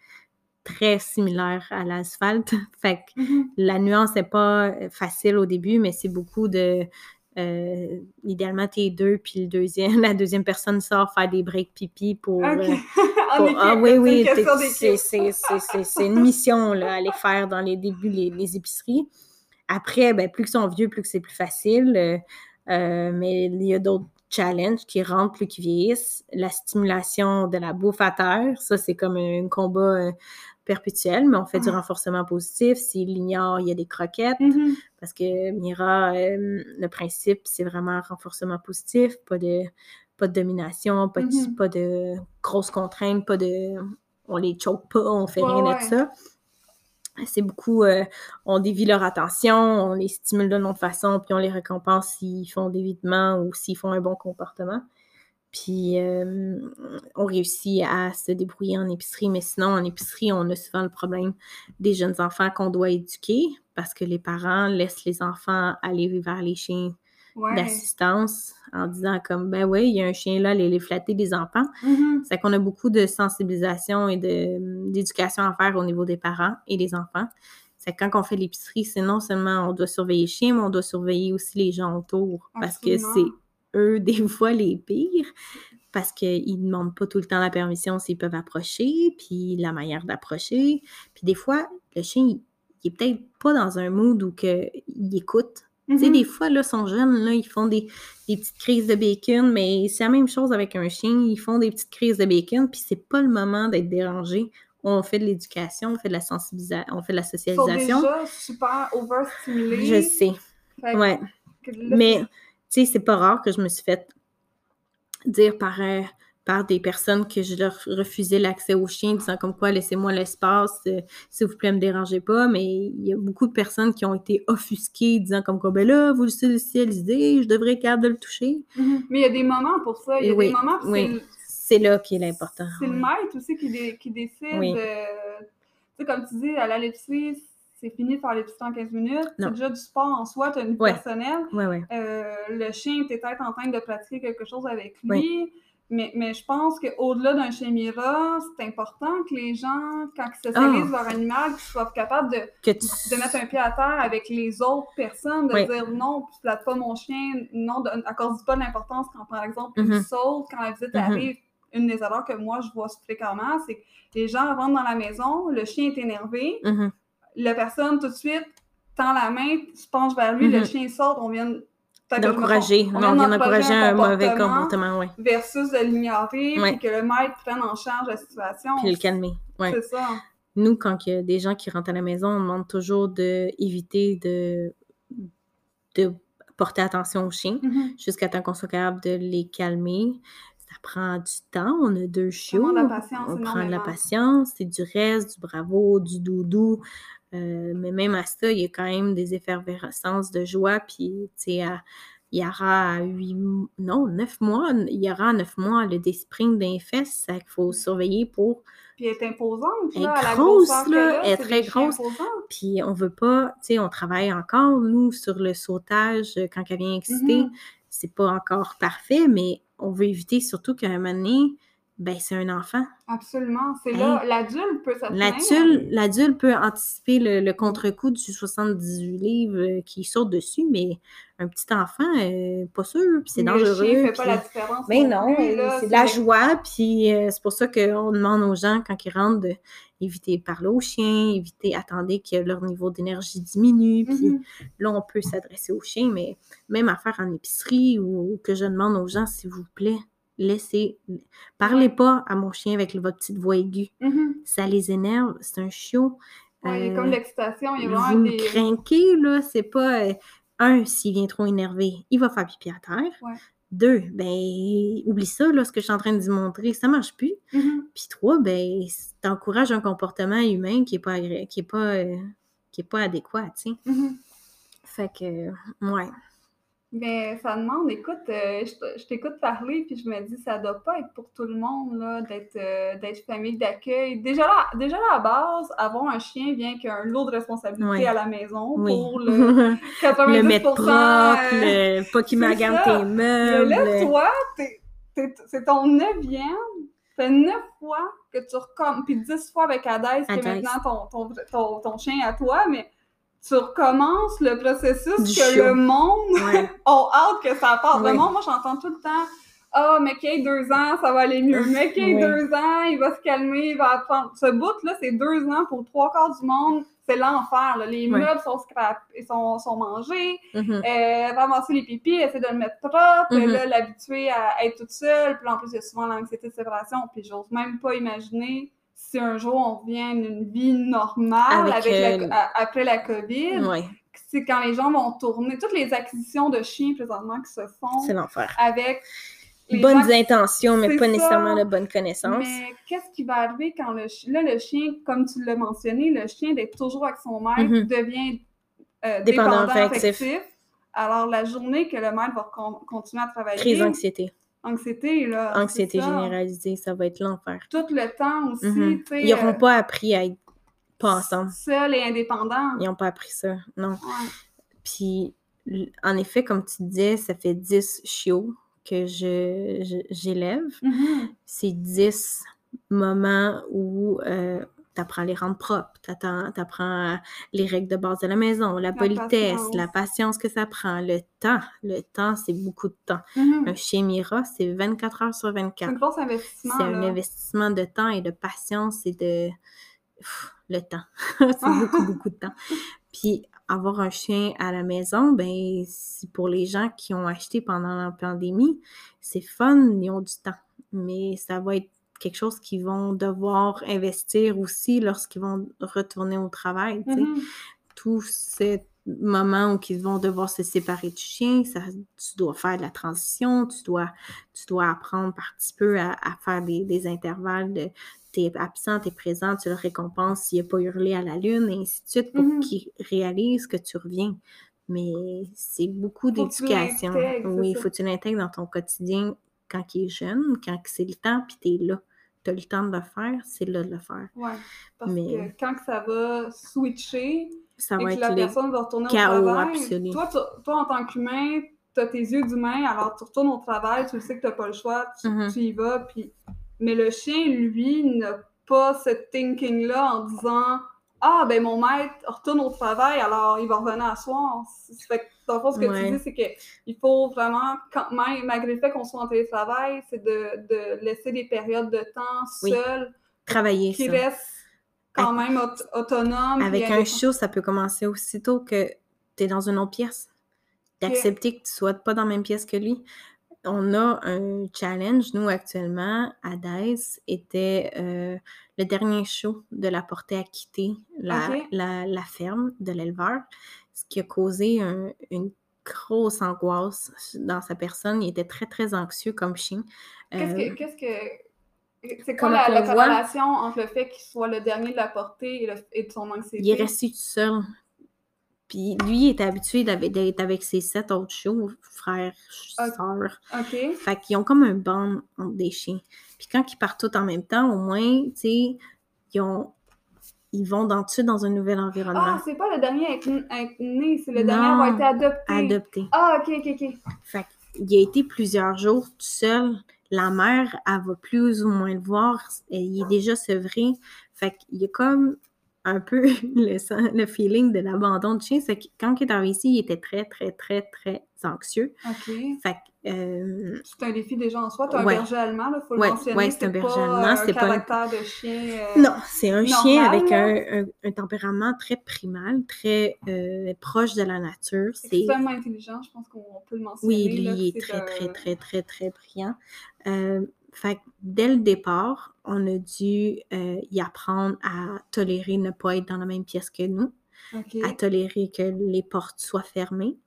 très similaire à l'asphalte. <laughs> Fait que Mhm. la nuance n'est pas facile au début, mais c'est beaucoup de Euh, idéalement, t'es deux, puis le deuxième, <laughs> la deuxième personne sort faire des breaks pipi pour. Euh, <laughs> En pour- équipe, ah oui, oui, c'est- une mission, là, aller faire dans les débuts les, les épiceries. Après, ben, plus qu'ils sont vieux, plus que c'est plus facile. euh, euh, mais il y a d'autres challenges qui rentrent plus qu'ils vieillissent. La stimulation de la bouffe à terre, ça, c'est comme un combat perpétuel, mais on fait du Ah. renforcement positif. S'il l'ignore, il y a des croquettes. Mhm. Parce que Mira, euh, le principe, c'est vraiment renforcement positif, pas de, pas de domination, pas de, Mhm. pas de grosses contraintes, pas de. On les choke pas, on fait Ouais, rien ouais. de ça. C'est beaucoup. euh, on dévie leur attention, on les stimule d'une autre façon, puis on les récompense s'ils font d'évitement ou s'ils font un bon comportement. Puis euh, on réussit à se débrouiller en épicerie, mais sinon, en épicerie, on a souvent le problème des jeunes enfants qu'on doit éduquer parce que les parents laissent les enfants aller vers les chiens Ouais. d'assistance en disant comme ben oui, il y a un chien là, allez les flatter des enfants. C'est qu'on a beaucoup de sensibilisation et d'éducation à faire au niveau des parents et des enfants. C'est que quand on fait l'épicerie, c'est non seulement on doit surveiller les chiens, mais on doit surveiller aussi les gens autour. Parce que c'est eux, <laughs> des fois, les pires. Parce qu'ils ne demandent pas tout le temps la permission s'ils peuvent approcher, puis la manière d'approcher. Puis des fois, le chien, il, il est peut-être pas dans un mood où que, il écoute. Tu sais, Mhm. des fois, là, sont jeunes, là, ils font des, des petites crises de bacon, mais c'est la même chose avec un chien. Ils font des petites crises de bacon, puis c'est pas le moment d'être dérangé. On fait de l'éducation, on fait de la sensibilisation, on fait de la Ils sont socialisation. déjà super overstimulés. Je sais, Fait ouais. là, Mais, sais, c'est pas rare que je me suis fait dire par, euh, par des personnes que je leur refusais l'accès aux chiens, disant comme quoi, laissez-moi l'espace, euh, s'il vous plaît, me dérangez pas. Mais il y a beaucoup de personnes qui ont été offusquées, disant comme quoi, ben là, vous le socialisez, je devrais être capable de le toucher. Mhm. Mais il y a des moments pour ça. Il y a oui, des moments oui. c'est là qui est l'important. c'est le maître aussi qui, dé- qui décide. Oui. de- Tu sais, comme tu dis, à la l'épicerie, c'est fini de faire l'épicerie en 15 minutes. C'est déjà du sport en soi, tu as une vie Ouais. personnelle. Ouais, ouais. Euh, le chien était peut-être en train de pratiquer quelque chose avec lui. Mais, mais je pense qu'au-delà d'un chien Mira, c'est important que les gens, quand ils socialisent Ah. leur animal, qu'ils soient capables de, tu... de mettre un pied à terre avec les autres personnes, de Oui. dire non, tu flattes pas mon chien, non, de- accorde pas l'importance quand, par exemple, Mhm. une saute, quand la visite Mhm. arrive, une des erreurs que moi je vois fréquemment, c'est que les gens rentrent dans la maison, le chien est énervé, Mhm. La personne tout de suite tend la main, se penche vers lui, le Mhm. chien saute, on vient D'encourager. Non, on vient d'encourager un mauvais comportement oui. versus de l'ignorer, Ouais. puis que le maître prenne en charge la situation. Puis le calmer. C'est ça. Nous, quand il y a des gens qui rentrent à la maison, on demande toujours d'éviter de, de porter attention aux chiens Mhm. jusqu'à temps qu'on soit capable de les calmer. Ça prend du temps. On a deux chiots. prend de la patience on prend de la patience. C'est du reste, du bravo, du doudou. Euh, mais même à ça, il y a quand même des effervescences de joie. Puis, tu sais, à- Yara à huit, non, neuf mois, Yara à neuf mois, a des springs d'un fesses, ça qu'il faut surveiller pour Puis elle est imposante, Elle est là, à la grosse, là, elle est très grosse. Puis on veut pas, tu sais, on travaille encore, nous, sur le sautage euh, quand elle vient exciter. Mhm. C'est pas encore parfait, mais on veut éviter surtout qu'à un moment donné, ben c'est un enfant. Absolument. C'est Hein? là, l'adulte peut s'abstenir. L'adulte, peut anticiper le, le contre-coup du 78 livres euh, qui saute dessus, mais un petit enfant, euh, pas sûr, puis c'est dangereux. fait pas la différence. Mais non, euh, là, c'est de la joie, puis euh, c'est pour ça qu'on demande aux gens, quand ils rentrent, d'éviter de parler aux chiens, éviter, attendez que leur niveau d'énergie diminue, puis Mhm. là, on peut s'adresser aux chiens, mais même à faire en épicerie ou, ou que je demande aux gens, s'il vous plaît, laissez, parlez pas à mon chien avec votre petite voix aiguë. Mhm. Ça les énerve, c'est un chiot. Ouais, Euh, comme l'excitation, il y a vous vraiment me des... craquez, là, c'est pas... euh, un, s'il vient trop énervé, il va faire pipi à terre. Ouais. Deux, ben, oublie ça, là, ce que je suis en train de vous montrer, ça marche plus. Mhm. Puis trois, ben, t'encourages un comportement humain qui est pas agré- qui est pas, euh, qui est pas adéquat, tu sais. Mhm. Fait que, ouais. Mais ça demande, écoute, euh, je t'écoute parler, puis je me dis, ça doit pas être pour tout le monde, là, d'être euh, d'être famille d'accueil. Déjà là, déjà là, à base, avoir un chien vient qu'un lot de responsabilité Ouais. à la maison Oui. pour le 90%. <laughs> le mettre propre, euh, le- pas qu'il c'est ça. tes meubles. là, toi, t'es- t'es- c'est ton neuvième. Ça fait neuf fois que tu recommences, puis dix fois avec Hadès, qui est maintenant ton, ton, ton, ton chien à toi, mais tu recommences le processus Du que show. le monde Ouais. <laughs> ont hâte que ça parte. Le Oui. monde, moi, j'entends tout le temps Ah, mais qu'il ait deux ans, ça va aller mieux. Mais qu'il ait deux ans, il va se calmer, il va apprendre. Ce bout-là, c'est deux ans pour trois quarts du monde. C'est l'enfer. Les Ouais. meubles sont scrap, sont, sont mangés. Euh, ramasser les pipis, essayer de le mettre propre, Mhm. là, l'habituer à être toute seule. Puis en plus, il y a souvent l'anxiété de séparation. Puis j'ose même pas imaginer si un jour on revient à une vie normale Avec, avec la- a- après la COVID. Ouais, C'est quand les gens vont tourner, toutes les acquisitions de chiens présentement qui se font c'est l'enfer. avec les Bonnes gens- intentions, mais pas ça. nécessairement de bonnes connaissances. Mais qu'est-ce qui va arriver quand le chien, là, le chien, comme tu l'as mentionné, le chien d'être toujours avec son maître Mhm. devient euh, Dépendant dépendant affectif. affectif. Alors, la journée que le maître va con- continuer à travailler, Crise d'anxiété. Anxiété, là, Anxiété ça. généralisée, ça va être l'enfer. Tout le temps aussi, Mhm. Ils n'auront euh, pas appris à être pas ensemble. Seul et indépendant. Ils n'ont pas appris ça, non. Ouais. Puis, en effet, comme tu disais, ça fait 10 chiots que je, je- j'élève. Mhm. C'est 10 moments où tu apprends à les rendre propres, tu apprends les règles de base de la maison, la, politesse, patience. la patience que ça prend, le temps. Le temps, c'est beaucoup de temps. Mhm. Un chien Mira, c'est 24 heures sur C'est 24. un gros investissement. C'est un investissement de temps et de patience et de Pff, le temps. <laughs> c'est beaucoup, beaucoup de temps. <laughs> Puis avoir un chien à la maison, ben c'est pour les gens qui ont acheté pendant la pandémie, c'est fun, ils ont du temps. Mais ça va être quelque chose qu'ils vont devoir investir aussi lorsqu'ils vont retourner au travail. tu sais Mhm. tout ce moment où ils vont devoir se séparer du chien, ça, tu dois faire de la transition, tu dois, tu dois apprendre par petit peu à, à faire des, des intervalles de t'es absent, t'es présent, tu le récompenses s'il n'a pas hurlé à la lune, et ainsi de suite, pour Mhm. qu'il réalise que tu reviens. Mais c'est beaucoup tu d'éducation. Oui, il faut que tu l'intègres dans ton quotidien quand il est jeune, quand c'est le temps, puis t'es là. T'as le temps de le faire, c'est là de le faire. Ouais. Parce Mais- que quand que ça va switcher, Ça et va que être la personne va retourner au travail, toi, tu- toi, en tant qu'humain, tu as tes yeux d'humain, alors tu retournes au travail, tu sais que tu pas le choix, tu, Mhm. tu y vas, puis... Mais le chien, lui, n'a pas ce thinking-là en disant « Ah, ben mon maître retourne au travail, alors il va revenir à soir. » fait que, dans le fond, ce que Ouais. tu dis, c'est qu'il faut vraiment, quand même, malgré le fait qu'on soit en télétravail, c'est de, de laisser des périodes de temps Oui. seul Travailler qui ça. restent quand même aut- autonomes. Avec un chiot, ça peut commencer aussitôt que tu es dans une autre pièce. D'accepter que tu sois pas dans la même pièce que lui. On a un challenge, nous, actuellement, à Dice, était euh, le dernier show de la porter à quitter la, Ok. la, la ferme de l'éleveur, ce qui a causé un- une grosse angoisse dans sa personne. Il était très, très anxieux comme chien. Qu'est-ce Euh, que. Qu'est-ce que... C'est quoi la, la corrélation entre le fait qu'il soit le dernier de la portée et, le- et de son anxiété? Il est resté tout seul. Puis lui, il était habitué d'être avec ses sept autres chiots, frères, sœurs. OK. Fait qu'ils ont comme un band entre des chiens. Puis quand ils partent tous en même temps, au moins, tu sais, ils, ont... ils vont dans, tout de suite dans un nouvel environnement. Ah, c'est pas le dernier à être né, c'est le dernier à avoir été adopté. adopté. Ah, OK, OK, OK. Fait qu'il a été plusieurs jours tout seul. La mère, elle va plus ou moins le voir. Il est déjà sevré. Fait qu'il y a comme un peu <laughs> le, feeling de l'abandon de chien. C'est que quand il est arrivé ici, il était très, très, très, très anxieux. OK. Fait euh, C'est un défi déjà en soi. T'as Ouais. un berger allemand, là, faut Ouais, le mentionner. ouais, c'est un berger pas, allemand, euh, c'est un pas un- caractère de chien. euh, Non, c'est un chien avec un, un- un tempérament très primal, très euh, proche de la nature. C'est extrêmement intelligent, je pense qu'on peut le mentionner. oui, là, il est c'est très très très très très brillant. Fait que dès le départ, on a dû euh, y apprendre à tolérer ne pas être dans la même pièce que nous, à tolérer que les portes soient fermées,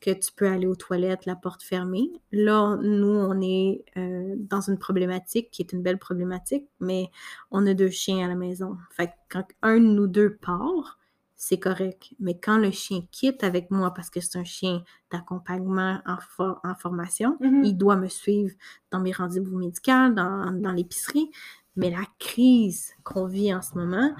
que tu peux aller aux toilettes, la porte fermée. Là, nous, on est euh, dans une problématique qui est une belle problématique, mais on a deux chiens à la maison. Fait que quand un de nous deux part, c'est correct. Mais quand le chien quitte avec moi, parce que c'est un chien d'accompagnement en, for- en formation, Mhm. il doit me suivre dans mes rendez-vous médicaux, dans, dans l'épicerie. Mais la crise qu'on vit en ce moment,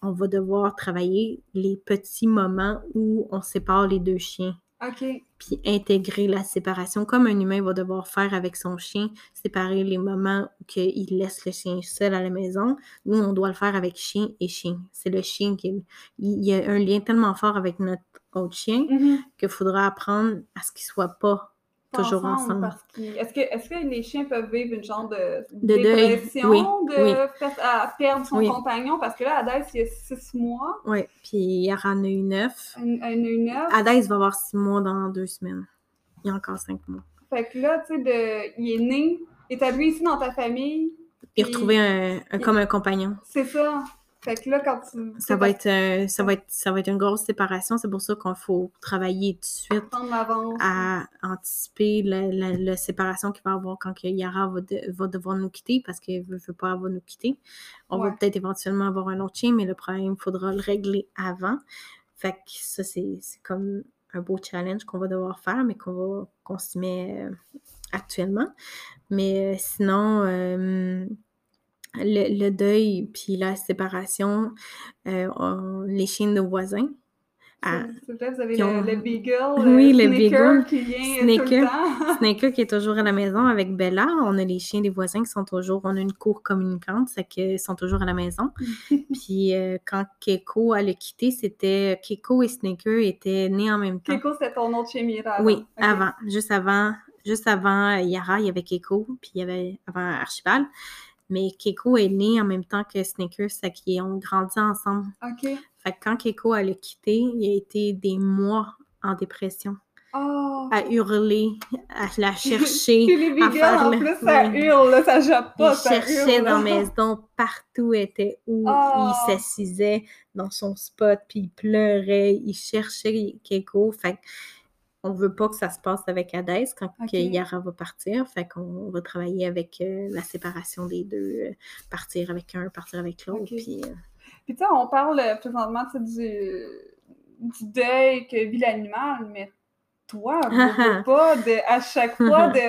on va devoir travailler les petits moments où on sépare les deux chiens OK. puis intégrer la séparation comme un humain va devoir faire avec son chien, séparer les moments où il laisse le chien seul à la maison. Nous, on doit le faire avec chien et chien. C'est le chien qui... Il y a un lien tellement fort avec notre autre chien Mhm. qu'il faudra apprendre à ce qu'ils soient pas toujours ensemble. parce Est-ce que, est-ce que les chiens peuvent vivre une genre de, De deuil, dépression oui, de oui. perdre son Oui. compagnon? Parce que là, Adès, il y a six mois, Oui, puis Yara en a eu neuf. un, un œil neuf. Adès va avoir six mois dans deux semaines. Il y a encore cinq mois. Fait que là, tu sais, de- il est né, établi ici dans ta famille. Puis Puis- retrouver un, un- il- comme un compagnon. C'est ça. Fait que là, quand tu. Ça va être, euh, ça va être, ça va être une grosse séparation. C'est pour ça qu'il faut travailler tout de suite à anticiper la, la- la séparation qu'il va y avoir quand Yara va, de- va devoir nous quitter parce qu'elle ne veut pas avoir nous quitter. On va peut-être éventuellement avoir un autre chien, mais le problème, il faudra le régler avant. Fait que ça, c'est comme un beau challenge qu'on va devoir faire, mais qu'on va qu'on s'y met euh, actuellement. Mais euh, sinon, le, le deuil puis la séparation, euh, on- les chiens de voisins. à- vrai, vous avez le, ont- le Beagle, <laughs> Oui, le Snicker Beagle. qui vient euh, tout le Snicker. temps. <laughs> Snaker qui est toujours à la maison avec Bella. On a les chiens des voisins qui sont toujours. On a une cour communicante, c'est qu'ils sont toujours à la maison. <laughs> Puis euh, quand Keiko a le quitté, c'était. Keiko et Snaker étaient nés en même temps. Keiko, c'était ton autre chez Mira. Oui, avant. Juste avant. Juste avant euh, Yara, il y avait Keiko, puis il y avait avant Archibald. Mais Keiko est né en même temps que Snicker, c'est qu'ils ont grandi ensemble. OK. Fait que quand Keiko a le quitté, il a été des mois en dépression, Oh. à hurler, à la <laughs> chercher. Puis les à en le- plus, ça Oui. hurle, ça jappe pas, il ça cherchait hurle. dans la maison, partout était où, Oh. il s'assisait dans son spot, puis il pleurait, il cherchait Keiko. Fait on veut pas que ça se passe avec Hadès quand Yara va partir. Fait qu'on va travailler avec euh, la séparation des deux, euh, partir avec un, partir avec l'autre. Ok. Puis, euh, Puis tu sais, on parle présentement du, du deuil que vit l'animal, mais toi, veux <laughs> pas, de, à chaque fois, de...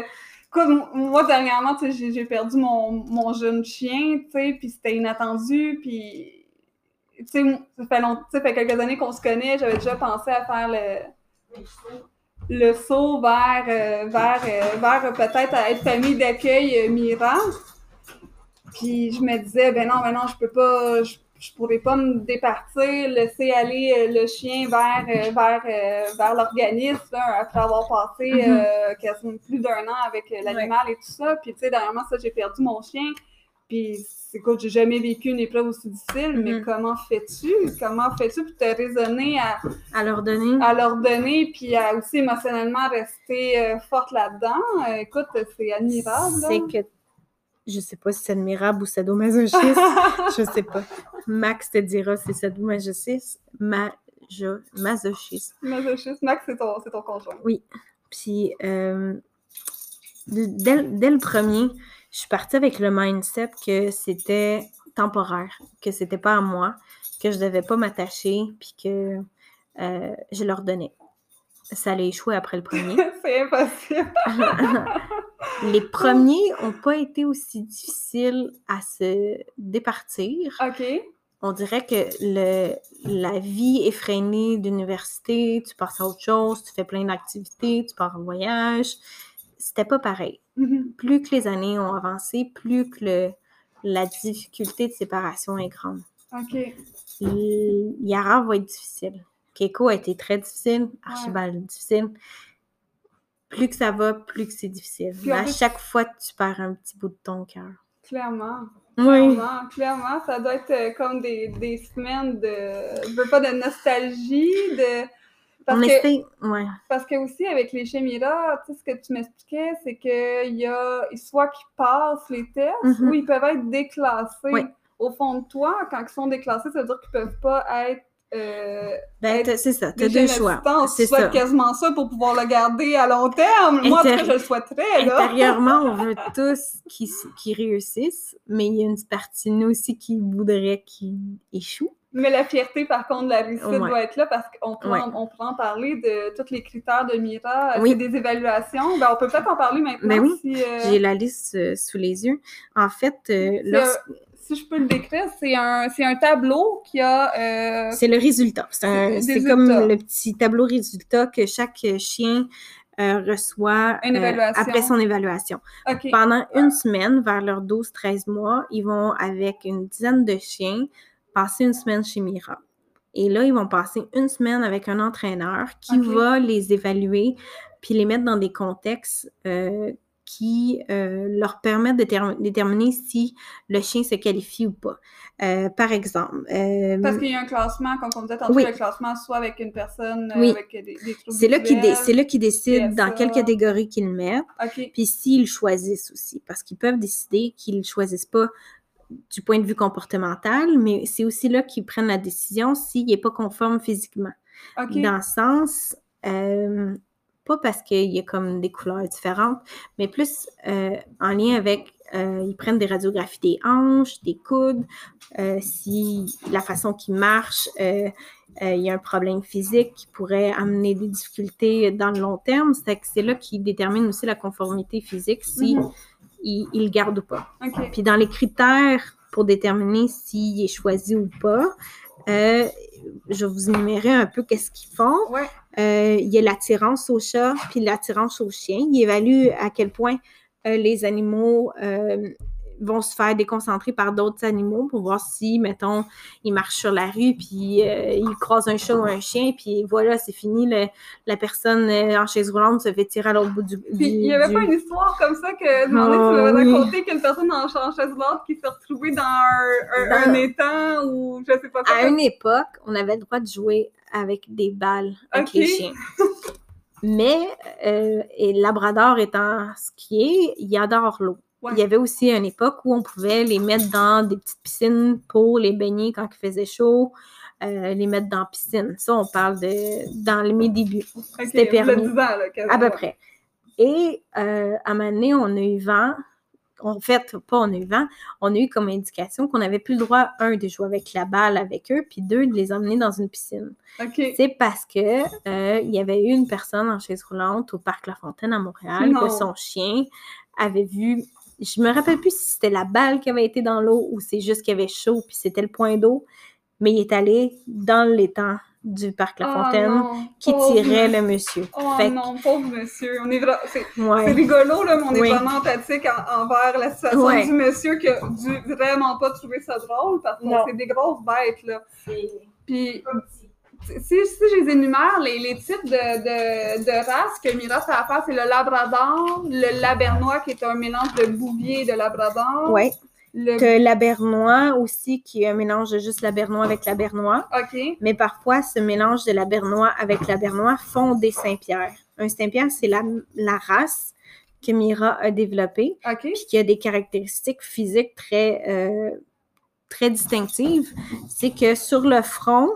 <laughs> Moi, dernièrement, j'ai- perdu mon, mon jeune chien, tu sais, puis c'était inattendu, puis... Tu sais, ça fait quelques années qu'on se connaît, j'avais déjà pensé à faire le, le saut vers, euh, vers, euh, vers euh, peut-être être famille d'accueil Mira. Puis je me disais, ben non, ben non, je peux pas, je, je pourrais pas me départir, laisser aller le chien vers, vers, vers l'organisme là, après avoir passé euh, quasiment plus d'un an avec l'animal et tout ça. Puis tu sais, dernièrement, ça, j'ai perdu mon chien. Puis écoute, j'ai jamais vécu une épreuve aussi difficile, mais Mhm. comment fais-tu? Comment fais-tu pour te raisonner à, à leur donner. à leur donner, puis à aussi émotionnellement rester euh, forte là-dedans? Euh, écoute, c'est admirable. C'est que je sais pas si c'est admirable ou sadomasochisme. <laughs> je sais pas. Max te dira si c'est sadomasochisme. Ma je, masochisme. Masochisme. Max, c'est ton, ton conjoint. Puis, euh, dès, dès le premier, je suis partie avec le mindset que c'était temporaire, que c'était pas à moi, que je devais pas m'attacher, puis que euh, je leur donnais. Ça allait échouer après le premier. <laughs> c'est impossible. <laughs> Les premiers n'ont pas été aussi difficiles à se départir. OK. On dirait que le, la vie effrénée d'université, tu passes à autre chose, tu fais plein d'activités, tu pars en voyage. C'était pas pareil. Mhm. Plus que les années ont avancé, plus que le, la difficulté de séparation est grande. OK. Yara va être difficile. Keiko a été très difficile. Archibald difficile. Plus que ça va, plus que c'est difficile. Puis Mais à chaque fois, tu perds un petit bout de ton cœur. Clairement. Oui. Clairement, clairement, ça doit être euh, comme des, des semaines de. Je veux pas de nostalgie, de. Parce On que, essaie, ouais. parce que aussi avec les Chemira, tu sais, ce que tu m'expliquais, c'est qu'il y a soit qu'ils passent les tests Mhm. ou ils peuvent être déclassés. Oui. Au fond de toi, quand ils sont déclassés, ça veut dire qu'ils peuvent pas être. Euh, Ben, c'est ça, t'as des deux choix. C'est Tu ça. quasiment ça pour pouvoir le garder à long terme. Moi, en tout cas, Intérie- je le souhaiterais, là. Intérieurement, on veut <laughs> tous qu'ils qu'ils réussissent, mais il y a une partie de nous aussi qui voudrait qu'ils échouent. Mais la fierté, par contre, de la réussite Ouais. doit être là parce qu'on peut, Ouais. on peut en parler de tous les critères de Mira. Oui. Des évaluations. Ben, on peut peut-être en parler maintenant Ben oui. si, euh, J'ai la liste euh, sous les yeux. En fait, euh, lorsque... si si je peux le décrire, c'est un, c'est un tableau qui a... C'est le résultat. C'est comme le petit tableau résultat que chaque chien reçoit euh, après son évaluation. Pendant une semaine, vers leurs 12-13 mois, ils vont, avec une dizaine de chiens, passer une semaine chez Mira. Et là, ils vont passer une semaine avec un entraîneur qui va les évaluer puis les mettre dans des contextes euh, qui euh, leur permettent de déterm- déterminer si le chien se qualifie ou pas. Euh, par exemple, Parce qu'il y a un classement, comme on disait tantôt, Oui. le classement soit avec une personne Oui. avec des, des troubles c'est là qu'ils dé- décident dans quelle catégorie qu'ils mettent. Puis s'ils choisissent aussi, parce qu'ils peuvent décider qu'ils ne choisissent pas du point de vue comportemental, mais c'est aussi là qu'ils prennent la décision s'il n'est pas conforme physiquement. Dans le sens, euh, pas parce qu'il y a comme des couleurs différentes, mais plus euh, en lien avec, euh, ils prennent des radiographies des hanches, des coudes, si la façon qu'ils marchent, il y a un problème physique qui pourrait amener des difficultés dans le long terme. C'est là qu'ils déterminent aussi la conformité physique, si Mhm. Ils, ils le gardent ou pas. Puis dans les critères pour déterminer s'il est choisi ou pas, euh, je vais vous énumérer un peu qu'est-ce qu'ils font. Ouais. Euh, il y a l'attirance au chat puis l'attirance au chien. Ils évaluent à quel point euh, les animaux vont se faire déconcentrer par d'autres animaux pour voir si, mettons, ils marchent sur la rue puis euh, ils croisent un chat ou un chien puis voilà, c'est fini. le- la personne euh, en chaise roulante se fait tirer à l'autre bout du... Puis du- il n'y avait du- pas une histoire comme ça que demandais, Oh, tu m'avais oui. raconté qu'une personne en en chaise roulante qui s'est retrouvée dans un, un, Dans- un étang ou je sais pas quoi. À une époque, on avait le droit de jouer avec des balles avec les chiens. Mais, euh, et Labrador étant ce qui est, il adore l'eau. Ouais. Il y avait aussi une époque où on pouvait les mettre dans des petites piscines pour les baigner quand il faisait chaud, euh, les mettre dans la piscine. Ça, on parle de dans les mes débuts, Ok, c'était permis. là, à peu près. Et euh, à un moment donné, on a eu vent. En fait, pas on a eu vent, on a eu comme indication qu'on n'avait plus le droit, un, de jouer avec la balle avec eux, puis deux, de les emmener dans une piscine. C'est parce que euh, il y avait eu une personne en chaise roulante au parc La Fontaine à Montréal Non. que son chien avait vu. Je me rappelle plus si c'était la balle qui avait été dans l'eau ou c'est juste qu'il y avait chaud puis c'était le point d'eau, mais il est allé dans l'étang du parc La Oh Fontaine qui tirait le monsieur. Oh Fait non, pauvre monsieur. On est vra- C'est ouais. c'est rigolo, là, mais on est Oui. vraiment empathique en- envers la situation Ouais. du monsieur qui a dû vraiment pas trouver ça drôle parce que c'est des grosses bêtes, là. Puis, si, si je les énumère, les, les types de, de, de races que Mira fait affaire, c'est le Labrador, le Labernois qui est un mélange de Bouvier et de Labrador. Ouais. Le... T'as l'abernois aussi, qui est un mélange de juste l'abernois avec l'abernois. OK. Mais parfois, ce mélange de l'abernois avec l'abernois font des Saint-Pierre. Un Saint-Pierre, c'est la, la race que Mira a développée, OK. puis qui a des caractéristiques physiques très, euh, très distinctives. C'est que sur le front,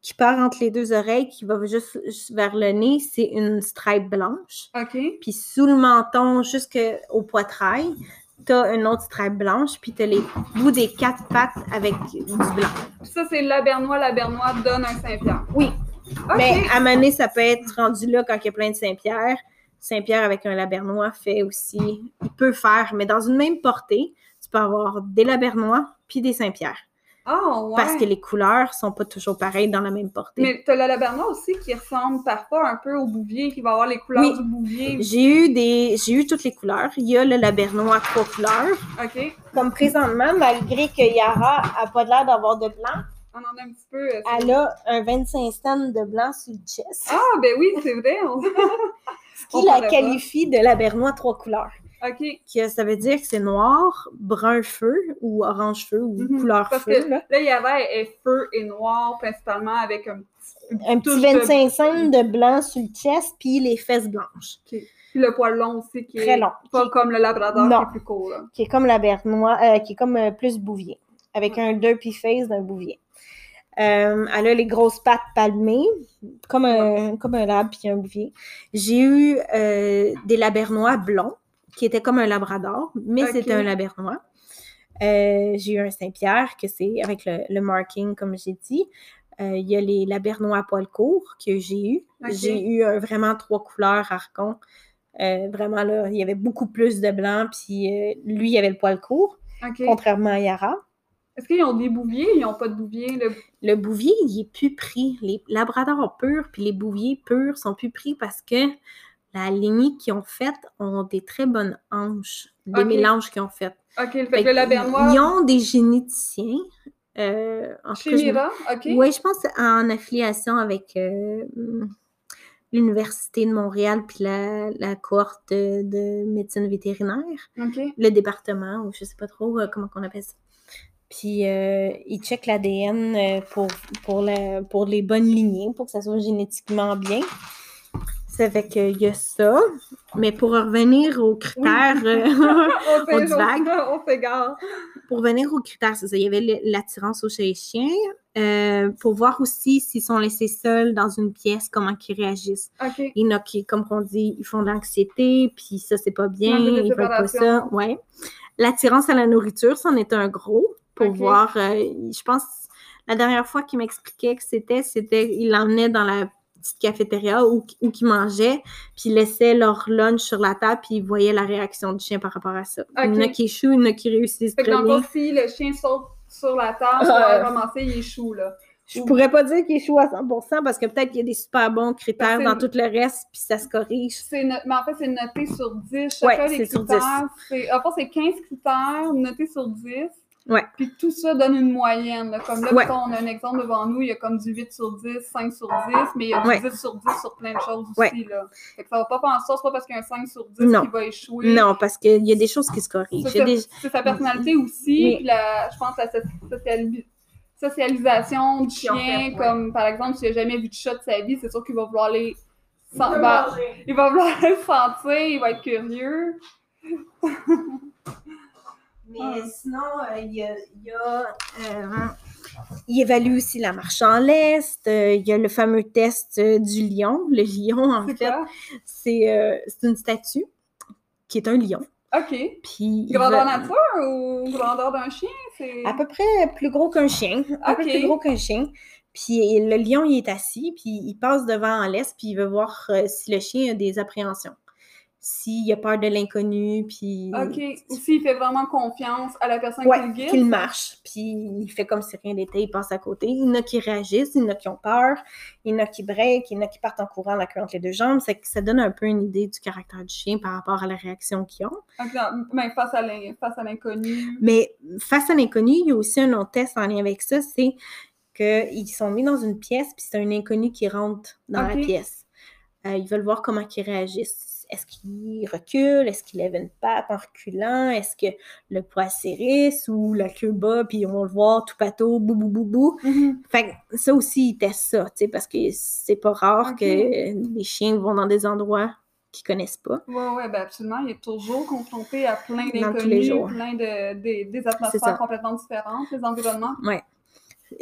qui part entre les deux oreilles, qui va juste, vers le nez, c'est une stripe blanche. OK. Puis sous le menton, jusqu'au poitrail, t'as une autre stripe blanche, puis t'as les bouts des quatre pattes avec du blanc. Ça, c'est Labernois. Labernois donne un Saint-Pierre. Oui. OK. Mais à Mané, ça peut être rendu là quand il y a plein de Saint-Pierre. Saint-Pierre avec un labernois fait aussi. Il peut faire, mais dans une même portée, tu peux avoir des labernois puis des Saint-Pierre. Oh, ouais. Parce que les couleurs sont pas toujours pareilles dans la même portée. Mais t'as le Labernois aussi qui ressemble parfois un peu au Bouvier, qui va avoir les couleurs Oui. du Bouvier. J'ai eu des, j'ai eu toutes les couleurs. Il y a le labernois trois couleurs. OK. Comme présentement, malgré que Yara a pas l'air d'avoir de blanc, On en a un petit peu. euh, elle a un 25 stands de blanc sur le chest. Ah, ben oui, c'est vrai. <laughs> on- on qui la pas. qualifie de labernois trois couleurs. OK. que ça veut dire que c'est noir, brun feu ou orange feu ou Mhm. couleur Parce feu. que là. là, il y avait feu et noir principalement avec un Un petit de- 25 cents de blanc sur le chest, puis les fesses blanches. Puis le poil long aussi qui Très est long. pas Qui, comme le Labrador Non. qui est plus court. Là. qui est comme la bernois, euh, qui est comme euh, plus bouvier, avec un derpy face d'un bouvier. Euh, elle a les grosses pattes palmées, comme un, comme un lab puis un bouvier. J'ai eu euh, des labernois blonds, qui étaient comme un labrador, mais c'était un labernois. Euh, j'ai eu un Saint-Pierre, que c'est avec le, le marking, comme j'ai dit. Euh, Il y a les labernois à poil court que j'ai eu. J'ai eu vraiment trois couleurs arcon. Euh, vraiment, là, il y avait beaucoup plus de blanc, puis lui, il avait le poil court contrairement à Yara. Est-ce qu'ils ont des bouviers? Ils n'ont pas de bouvier? Le... Le bouvier, il est plus pris. Les labradors purs puis les bouviers purs sont plus pris parce que la lignée qu'ils ont faite ont des très bonnes hanches, des mélanges qu'ils ont fait. OK, le fait Fait que le que labernois... Ils ont des généticiens. Euh, en Chez je- OK. Oui, je pense en affiliation avec euh, l'Université de Montréal puis la, la cohorte de, de médecine vétérinaire, OK. le département, ou je sais pas trop euh, comment on appelle ça. Puis euh, ils checkent l'ADN pour, pour, la- pour les bonnes lignées, pour que ça soit génétiquement bien. Ça fait qu'il y a ça. Mais pour revenir aux critères, euh, <laughs> on <laughs> s'égare. pour venir aux critères, c'est ça. Il y avait l'attirance au chez les chiens. euh, pour voir aussi s'ils sont laissés seuls dans une pièce, comment ils réagissent. OK. Il y en a qui, comme on dit, ils font de l'anxiété, puis ça, c'est pas bien, ils veulent pas ça. Ouais. L'attirance à la nourriture, c'en est un gros pour voir. euh, je pense, la dernière fois qu'il m'expliquait que c'était, c'était, il l'emmenait dans la petite cafétéria où, où ils mangeaient, puis ils laissaient leur lunch sur la table, puis ils voyaient la réaction du chien par rapport à ça. Il y en a qui échouent, il y en a qui réussissent Fait que dans le si le chien saute sur la table pour Ah. aller ramasser, il échoue, là. Je pourrais pas dire qu'il échoue à 100% parce que peut-être qu'il y a des super bons critères dans tout le reste, puis ça se corrige. C'est no- Mais en fait, c'est noté sur 10. Ouais, Chacun des sur critères. En fait, c'est 15 critères notés sur 10. Ouais. Puis tout ça donne une moyenne. là. Comme là, Ouais. on a un exemple devant nous, il y a comme du 8 sur 10, 5 sur 10, mais il y a du Ouais. 10 sur 10 sur plein de choses aussi. Là. Fait que ça va pas faire en sorte, c'est pas parce qu'il y a un 5 sur 10 Non. qu'il va échouer. Non, parce qu'il y a des choses qui se corrigent. C'est Il des- sa personnalité aussi, Mais- puis la, je pense la so- sociali- socialisation du chien, fait, ouais. comme par exemple, s'il a jamais vu de chat de sa vie, c'est sûr qu'il va vouloir les... sen- ben, il va vouloir <laughs> le sentir, il va être curieux. <laughs> Mais Ah. sinon, euh, il y a. il euh, il évalue aussi la marche en lest. euh, il y a le fameux test du lion. Le lion, en fait, c'est une statue qui est un lion. OK. Puis Grandeur va- nature ou grandeur d'un chien? À peu près plus gros qu'un chien. Un peu plus gros qu'un chien. Puis le lion, il est assis, puis il passe devant en laisse, puis il veut voir euh, si le chien a des appréhensions. S'il a peur de l'inconnu, puis... OK. Ou s'il fait vraiment confiance à la personne Ouais, qui le guide. qu'il marche, puis il fait comme si rien n'était, il passe à côté. Il y en a qui réagissent, il y en a qui ont peur, il y en a qui break, il y en a qui partent en courant la queue entre les deux jambes. Que ça donne un peu une idée du caractère du chien par rapport à la réaction qu'ils ont. Ok, non, mais face à l'inconnu. Mais face à l'inconnu, il y a aussi un autre test en lien avec ça, c'est qu'ils sont mis dans une pièce, puis c'est un inconnu qui rentre dans la pièce. Euh, ils veulent voir comment ils réagissent. Est-ce qu'ils reculent? Est-ce qu'ils lèvent une patte en reculant? Est-ce que le poil s'érisse ou la queue bas, puis on va le voir tout pato, bou bou bou bou. Mhm. Fait que ça aussi, ils testent ça, tu sais, parce que c'est pas rare que les chiens vont dans des endroits qu'ils connaissent pas. Ouais, ouais, ben absolument. Il est toujours confronté à plein d'inconnus, plein de, des- atmosphères complètement différentes, les environnements.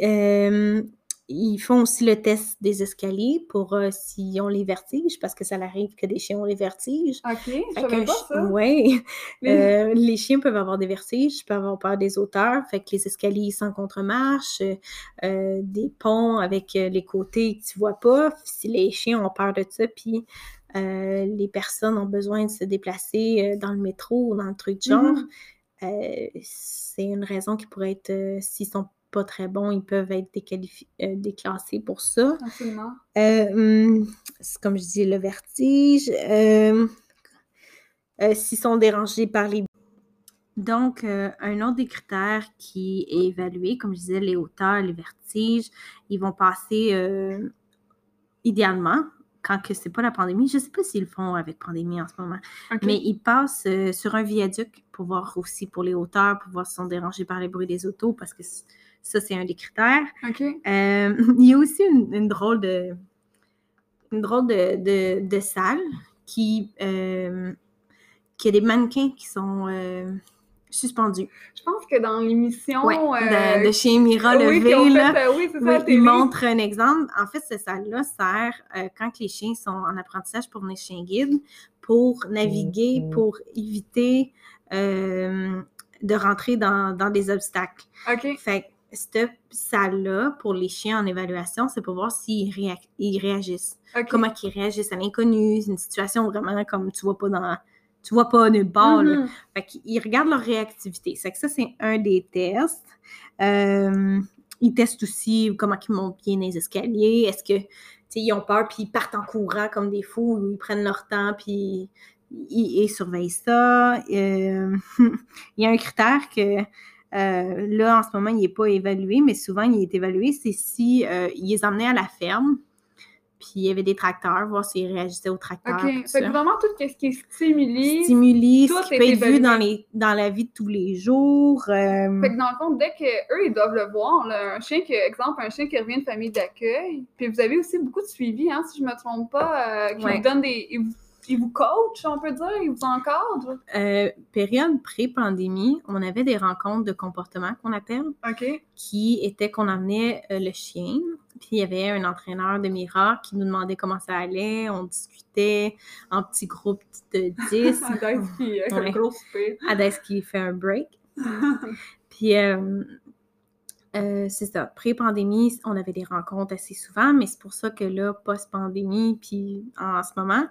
Euh, ils font aussi le test des escaliers pour euh, s'ils ont les vertiges, parce que ça arrive que des chiens ont les vertiges. OK, je savais pas ça. Les- <laughs> Euh, les chiens peuvent avoir des vertiges, peuvent avoir peur des hauteurs, fait que les escaliers sans contre-marche, euh, des ponts avec euh, les côtés que tu vois pas, si les chiens ont peur de ça, puis les personnes ont besoin de se déplacer dans le métro ou dans le truc de genre, Mhm. euh, c'est une raison qui pourrait être, s'ils sont pas très bons, ils peuvent être euh, déclassés pour ça. Absolument. Euh, hum, c'est comme je dis, le vertige. euh, euh, S'ils sont dérangés par les... Donc, un autre des critères qui est évalué, comme je disais, les hauteurs, les vertiges, ils vont passer idéalement, quand que c'est pas la pandémie, je sais pas s'ils le font avec pandémie en ce moment, mais ils passent euh, sur un viaduc pour voir aussi pour les hauteurs, pour voir s'ils sont dérangés par les bruits des autos, parce que ça, c'est un des critères. OK. Euh, <laughs> il y a aussi une, une drôle de une drôle de, de, de salle qui, euh, qui a des mannequins qui sont euh, suspendus. Je pense que dans l'émission... Ouais, de, de chez Mira oui, Levé, là. euh, oui, ça, il montre un exemple. En fait, cette salle-là sert euh, quand les chiens sont en apprentissage pour venir chien guide, pour naviguer, pour éviter euh, de rentrer dans, dans des obstacles. OK. Fait que cette salle-là, pour les chiens en évaluation, c'est pour voir s'ils réa- ils réagissent. Comment ils réagissent à l'inconnu. C'est une situation vraiment comme tu vois pas dans. tu vois pas nulle part. là. Mhm. Fait qu'ils regardent leur réactivité. C'est que ça, c'est un des tests. Euh, ils testent aussi comment ils montent bien les escaliers. Est-ce que, ils ont peur puis ils partent en courant comme des fous ou ils prennent leur temps puis ils, ils surveillent ça. Euh, <laughs> il y a un critère que euh, là, en ce moment, il n'est pas évalué, mais souvent, il est évalué. C'est si euh, ils les emmenaient à la ferme puis il y avait des tracteurs, voir s'ils réagissaient aux tracteurs. OK. Fait que vraiment, tout ce qui est stimuli. stimuli, Tout ce qui peut être vu dans, les, dans la vie de tous les jours. euh, Fait que dans le fond, dès que eux ils doivent le voir, là, un chien qui, exemple, un chien qui revient de famille d'accueil, puis vous avez aussi beaucoup de suivi, hein, si je me trompe pas, euh, qui Ouais. vous donne des. Ils vous, ils vous coachent, on peut dire, ils vous encadrent. euh, période pré-pandémie, on avait des rencontres de comportement qu'on appelle, OK. qui étaient qu'on emmenait euh, le chien, puis il y avait un entraîneur de Mira qui nous demandait comment ça allait, on discutait en petits groupes de 10. Adès <laughs> qui avec Ouais. un gros souper. Qui fait un break. <laughs> Puis, euh, euh, c'est ça. Pré-pandémie, on avait des rencontres assez souvent, mais c'est pour ça que là, post-pandémie, puis en ce moment,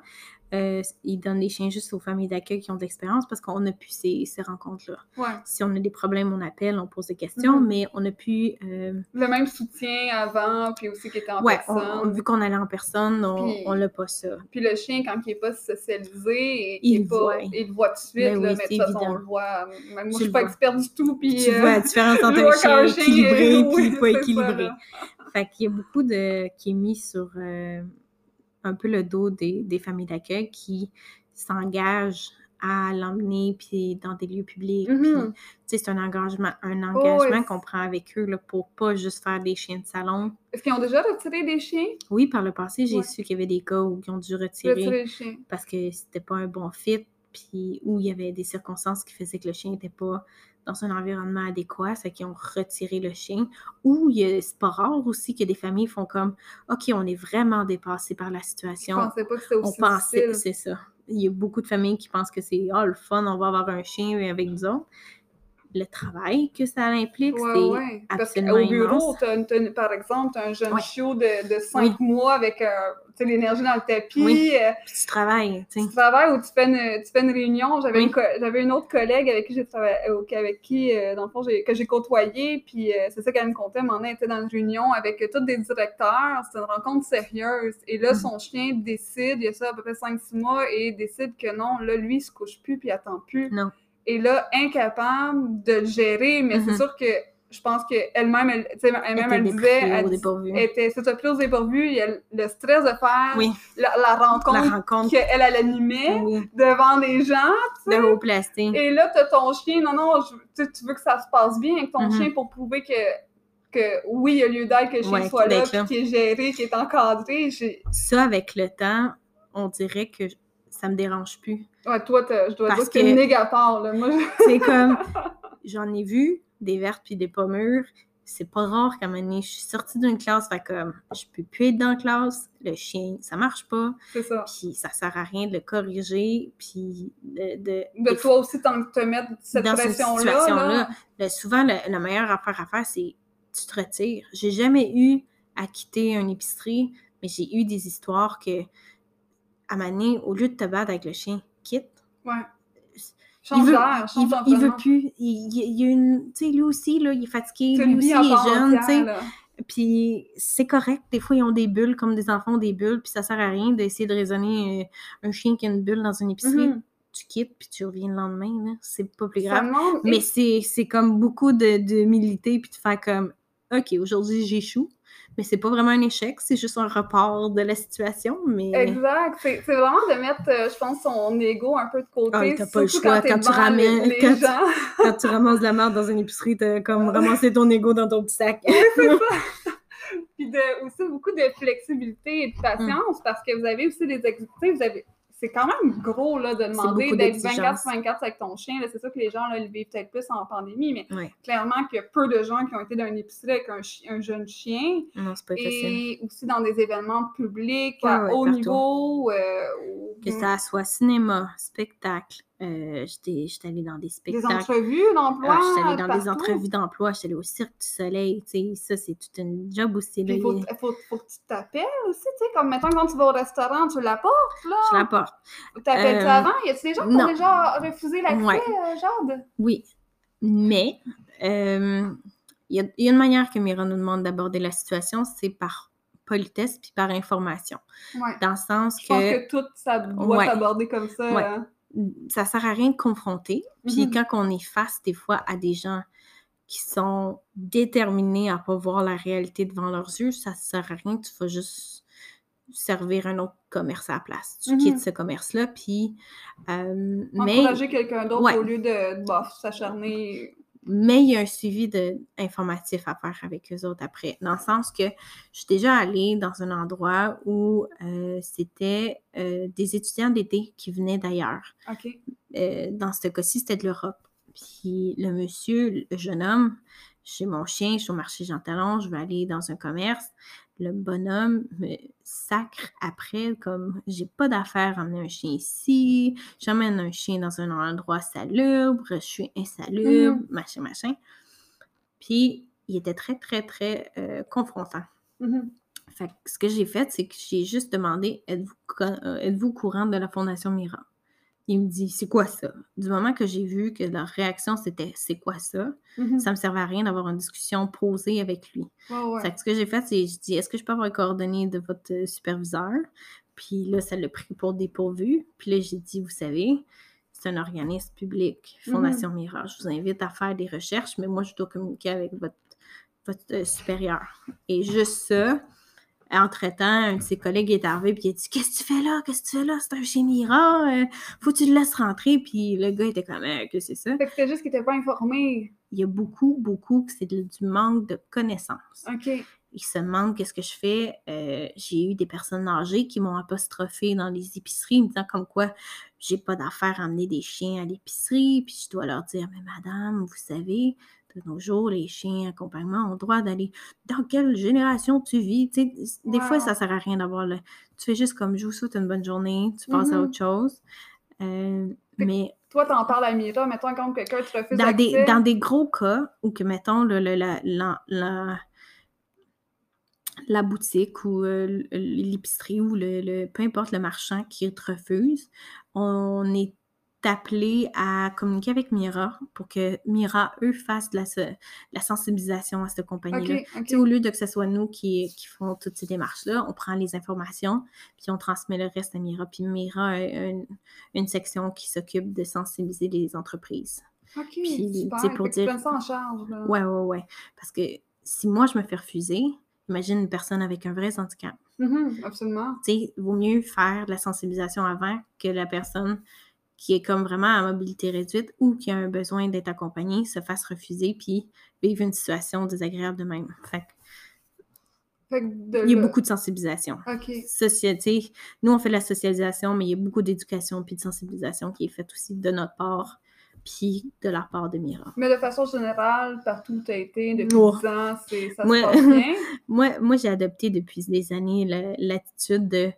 euh, ils donnent des chiens juste aux familles d'accueil qui ont de l'expérience parce qu'on n'a plus ces, ces rencontres-là. ouais. Si on a des problèmes, on appelle, on pose des questions, Mhm. mais on n'a plus. euh, Le même soutien avant, puis aussi qui était en ouais, personne. on- vu qu'on allait en personne, on Puis- on n'a pas ça. Puis le chien, quand il n'est pas socialisé, Il est pas, voit. il le voit tout de suite, Ben là, oui, mais de toute façon, on le voit. Même moi, Tu je suis le pas experte du tout, puis... Tu euh, <laughs> vois la différence entre un chien équilibré et oui, pas <laughs> ça, équilibré. là. Fait qu'il y a beaucoup de qui est mis sur euh, un peu le dos des, des familles d'accueil qui s'engagent à l'emmener puis dans des lieux publics. Mhm. sais, c'est un engagement, un Oh, engagement qu'on prend avec eux là, pour pas juste faire des chiens de salon. Est-ce qu'ils ont déjà retiré des chiens? Oui, par le passé, j'ai Ouais. su qu'il y avait des cas où ils ont dû retirer parce que c'était pas un bon fit, puis où il y avait des circonstances qui faisaient que le chien n'était pas dans un environnement adéquat, c'est qu'ils ont retiré le chien. Ou c'est pas rare aussi que des familles font comme OK, on est vraiment dépassé par la Je situation. pensais pas que c'était On aussi pensait, difficile. c'est ça. Il y a beaucoup de familles qui pensent que c'est ah, le fun, on va avoir un chien avec nous autres. Le travail que ça implique, Ouais, c'est ouais. Parce absolument qu'au bureau, t'as, t'as- par exemple, t'as un jeune Ouais. chiot de, de 5 mois avec euh, tu l'énergie dans le tapis. Oui. euh, Puis tu travailles, tu tu travailles ou tu fais une, tu fais une réunion. J'avais, Oui. une, co- j'avais une autre collègue avec qui j'ai travaillé, avec qui, euh, dans le fond, j'ai, que j'ai côtoyé. Puis euh, c'est ça qu'elle me contait. Mon elle était dans une réunion avec tous des directeurs. C'était une rencontre sérieuse. Et là, Mhm. son chien décide, il y a ça à peu près 5-6 mois, et décide que non, là, lui, il se couche plus puis il attend plus. Non. Et là, incapable de le gérer. Mais c'est Mhm. sûr que je pense qu'elle-même, elle, sais, elle-même, Était elle disait, elle, au elle était ça, plus au dépourvu. il y a le stress de faire Oui. la, la rencontre rencontre, qu'elle, elle animait oui, devant des gens. de haut placé. Et là, t'as ton chien. Non, non, je- tu veux que ça se passe bien avec ton Mhm. chien pour prouver que, que oui, il y a lieu d'être, que chien Ouais, soit là, qu'il est géré, qu'il est encadré. Ça, avec le temps, on dirait que ça me dérange plus. Ouais, toi, je dois Parce dire que t'es que- négateur. Là. Moi, je- <laughs> C'est comme, <laughs> j'en ai vu des vertes puis des pas mûres. C'est pas rare qu'à un moment donné, je suis sortie d'une classe, fait comme, je peux plus être dans la classe, le chien, ça marche pas, c'est ça. puis ça sert à rien de le corriger, puis de... de, toi aussi, tant que te mettre cette dans cette pression-là. situation-là, là. le- souvent, le- la meilleure affaire à faire, c'est tu te retires. J'ai jamais eu à quitter une épicerie, mais j'ai eu des histoires que, à donné, au lieu de te battre avec le chien, quitte. Ouais. Il Change veut, d'air, il, change veut- il veut d'environnement. plus. Il, il- il y a une. Tu sais, lui aussi, là, il est fatigué. Lui aussi, il est jeune, tu sais. entière, là. Puis c'est correct. Des fois, ils ont des bulles, comme des enfants ont des bulles, puis ça sert à rien d'essayer de raisonner euh, un chien qui a une bulle dans une épicerie. Mhm. Tu quittes, puis tu reviens le lendemain. C'est pas plus grave. demande- Mais c'est c'est comme beaucoup de, de militer, puis de faire comme, OK, aujourd'hui, j'échoue. Mais c'est pas vraiment un échec, c'est juste un report de la situation, mais... Exact. C'est c'est vraiment de mettre, euh, je pense, son ego un peu de côté. Ah, t'as pas le choix quand tu ramènes- Les, les quand tu- gens. <laughs> Quand tu ramasses de la merde dans une épicerie, t'as comme ramassé ton ego dans ton petit sac. <laughs> <laughs> Puis de, aussi beaucoup de flexibilité et de Mm. patience parce que vous avez aussi des vous avez c'est quand même gros là, de demander d'être d'exigences. 24 sur 24 avec ton chien. C'est sûr que les gens là, le vivent peut-être plus en pandémie, mais Ouais. clairement qu'il y a peu de gens qui ont été dans une épicerie avec un, chi- un jeune chien. non, c'est pas facile. Et aussi dans des événements publics Ouais, à ouais, haut partout. niveau. euh, Que ça soit cinéma, spectacle, Euh, j'étais, allée dans des Des spectacles. entrevues d'emploi. Ah, j'étais allée dans des entrevues d'emploi, j'étais allée au Cirque du Soleil, tu sais, ça, c'est toute une job aussi. Il faut, a- faut, faut que tu t'appelles aussi, tu sais, comme mettons quand tu vas au restaurant, tu l'apportes, là. je la porte. T'appelles-tu Euh, avant? Y a-tu des gens qui ont déjà refusé l'accès, Ouais. euh, Jade? Oui, mais euh, il y, a, il y a une manière que Mira nous demande d'aborder la situation, c'est par politesse puis par information. Ouais. Dans le sens Je pense que, que tout ça doit Ouais. s'aborder comme ça. Ouais. Ça sert à rien de confronter. Puis Mhm. quand on est face des fois à des gens qui sont déterminés à pas voir la réalité devant leurs yeux, ça sert à rien. Tu vas juste servir un autre commerce à la place. Tu Mhm. quittes ce commerce-là, puis... euh, mais Encourager quelqu'un d'autre Ouais. au lieu de, s'acharner. Mais il y a un suivi de, informatif à faire avec eux autres après. Dans le sens que je suis déjà allée dans un endroit où euh, c'était euh, des étudiants d'été qui venaient d'ailleurs. Euh, dans ce cas-ci, c'était de l'Europe. Puis le monsieur, le jeune homme, chez mon chien, je suis au marché Jean Talon, je vais aller dans un commerce. Le bonhomme me sacre après, comme j'ai pas d'affaire à emmener un chien ici, j'emmène un chien dans un endroit salubre, je suis insalubre, machin, machin. Puis il était très, très, très euh, confrontant. Mhm. Fait que ce que j'ai fait, c'est que j'ai juste demandé êtes-vous co- euh, êtes-vous au courant de la Fondation Mira? Il me dit c'est quoi ça? Du moment que j'ai vu que leur réaction c'était c'est quoi ça? Mhm. Ça me servait à rien d'avoir une discussion posée avec lui. Ouais. Que ce que j'ai fait, c'est je dis est-ce que je peux avoir les coordonnées de votre euh, superviseur? Puis là, ça l'a pris pour dépourvu. Puis là, j'ai dit vous savez, c'est un organisme public, Fondation Mira. Je vous invite à faire des recherches, mais moi, je dois communiquer avec votre, votre euh, supérieur. Et juste ça, entre-temps, un de ses collègues est arrivé puis il a dit Qu'est-ce que tu fais là? Qu'est-ce que tu fais là? C'est un chez Mira, euh, faut que tu le laisses rentrer. Puis le gars était comme Euh, Que c'est ça Fait que c'était juste qu'il était pas informé. Il y a beaucoup, beaucoup que c'est du manque de connaissances OK. ils se demandent qu'est-ce que je fais? Euh, j'ai eu des personnes âgées qui m'ont apostrophé dans les épiceries, me disant comme quoi j'ai pas d'affaire à amener des chiens à l'épicerie, puis je dois leur dire, mais madame, vous savez, de nos jours, les chiens accompagnement ont le droit d'aller dans quelle génération tu vis. Tu sais, des fois, ça sert à rien d'avoir le. Tu fais juste comme je vous souhaite une bonne journée, tu passes à Mhm. autre chose. Euh, mais Toi, t'en parles à Mira, mettons quand quelqu'un te refuse dans des, dans des gros cas où que, mettons, le, le- la, la, la, la boutique ou euh, l'épicerie ou le, le- peu importe le marchand qui te refuse, on est appelé à communiquer avec Mira pour que Mira, eux, fassent de la, se- la sensibilisation à cette compagnie-là. Au lieu de que ce soit nous qui, qui font toutes ces démarches-là, on prend les informations, puis on transmet le reste à Mira. Puis Mira a une, une section qui s'occupe de sensibiliser les entreprises. OK, Puis, super. pour tu dire- ça en charge, là. Ouais, ouais, ouais. Parce que si moi, je me fais refuser, imagine une personne avec un vrai handicap. Mhm, absolument. Tu sais, vaut mieux faire de la sensibilisation avant que la personne qui est comme vraiment à mobilité réduite ou qui a un besoin d'être accompagnée se fasse refuser puis vivre une situation désagréable de même. Fait que Fait que de il y a beaucoup de sensibilisation. OK. Société, nous, on fait de la socialisation, mais il y a beaucoup d'éducation puis de sensibilisation qui est faite aussi de notre part puis de la part de Mira. Mais de façon générale, partout où tu as été, depuis Oh. 10 ans, ça se passe bien? <laughs> Moi, moi j'ai adopté depuis des années la- l'attitude de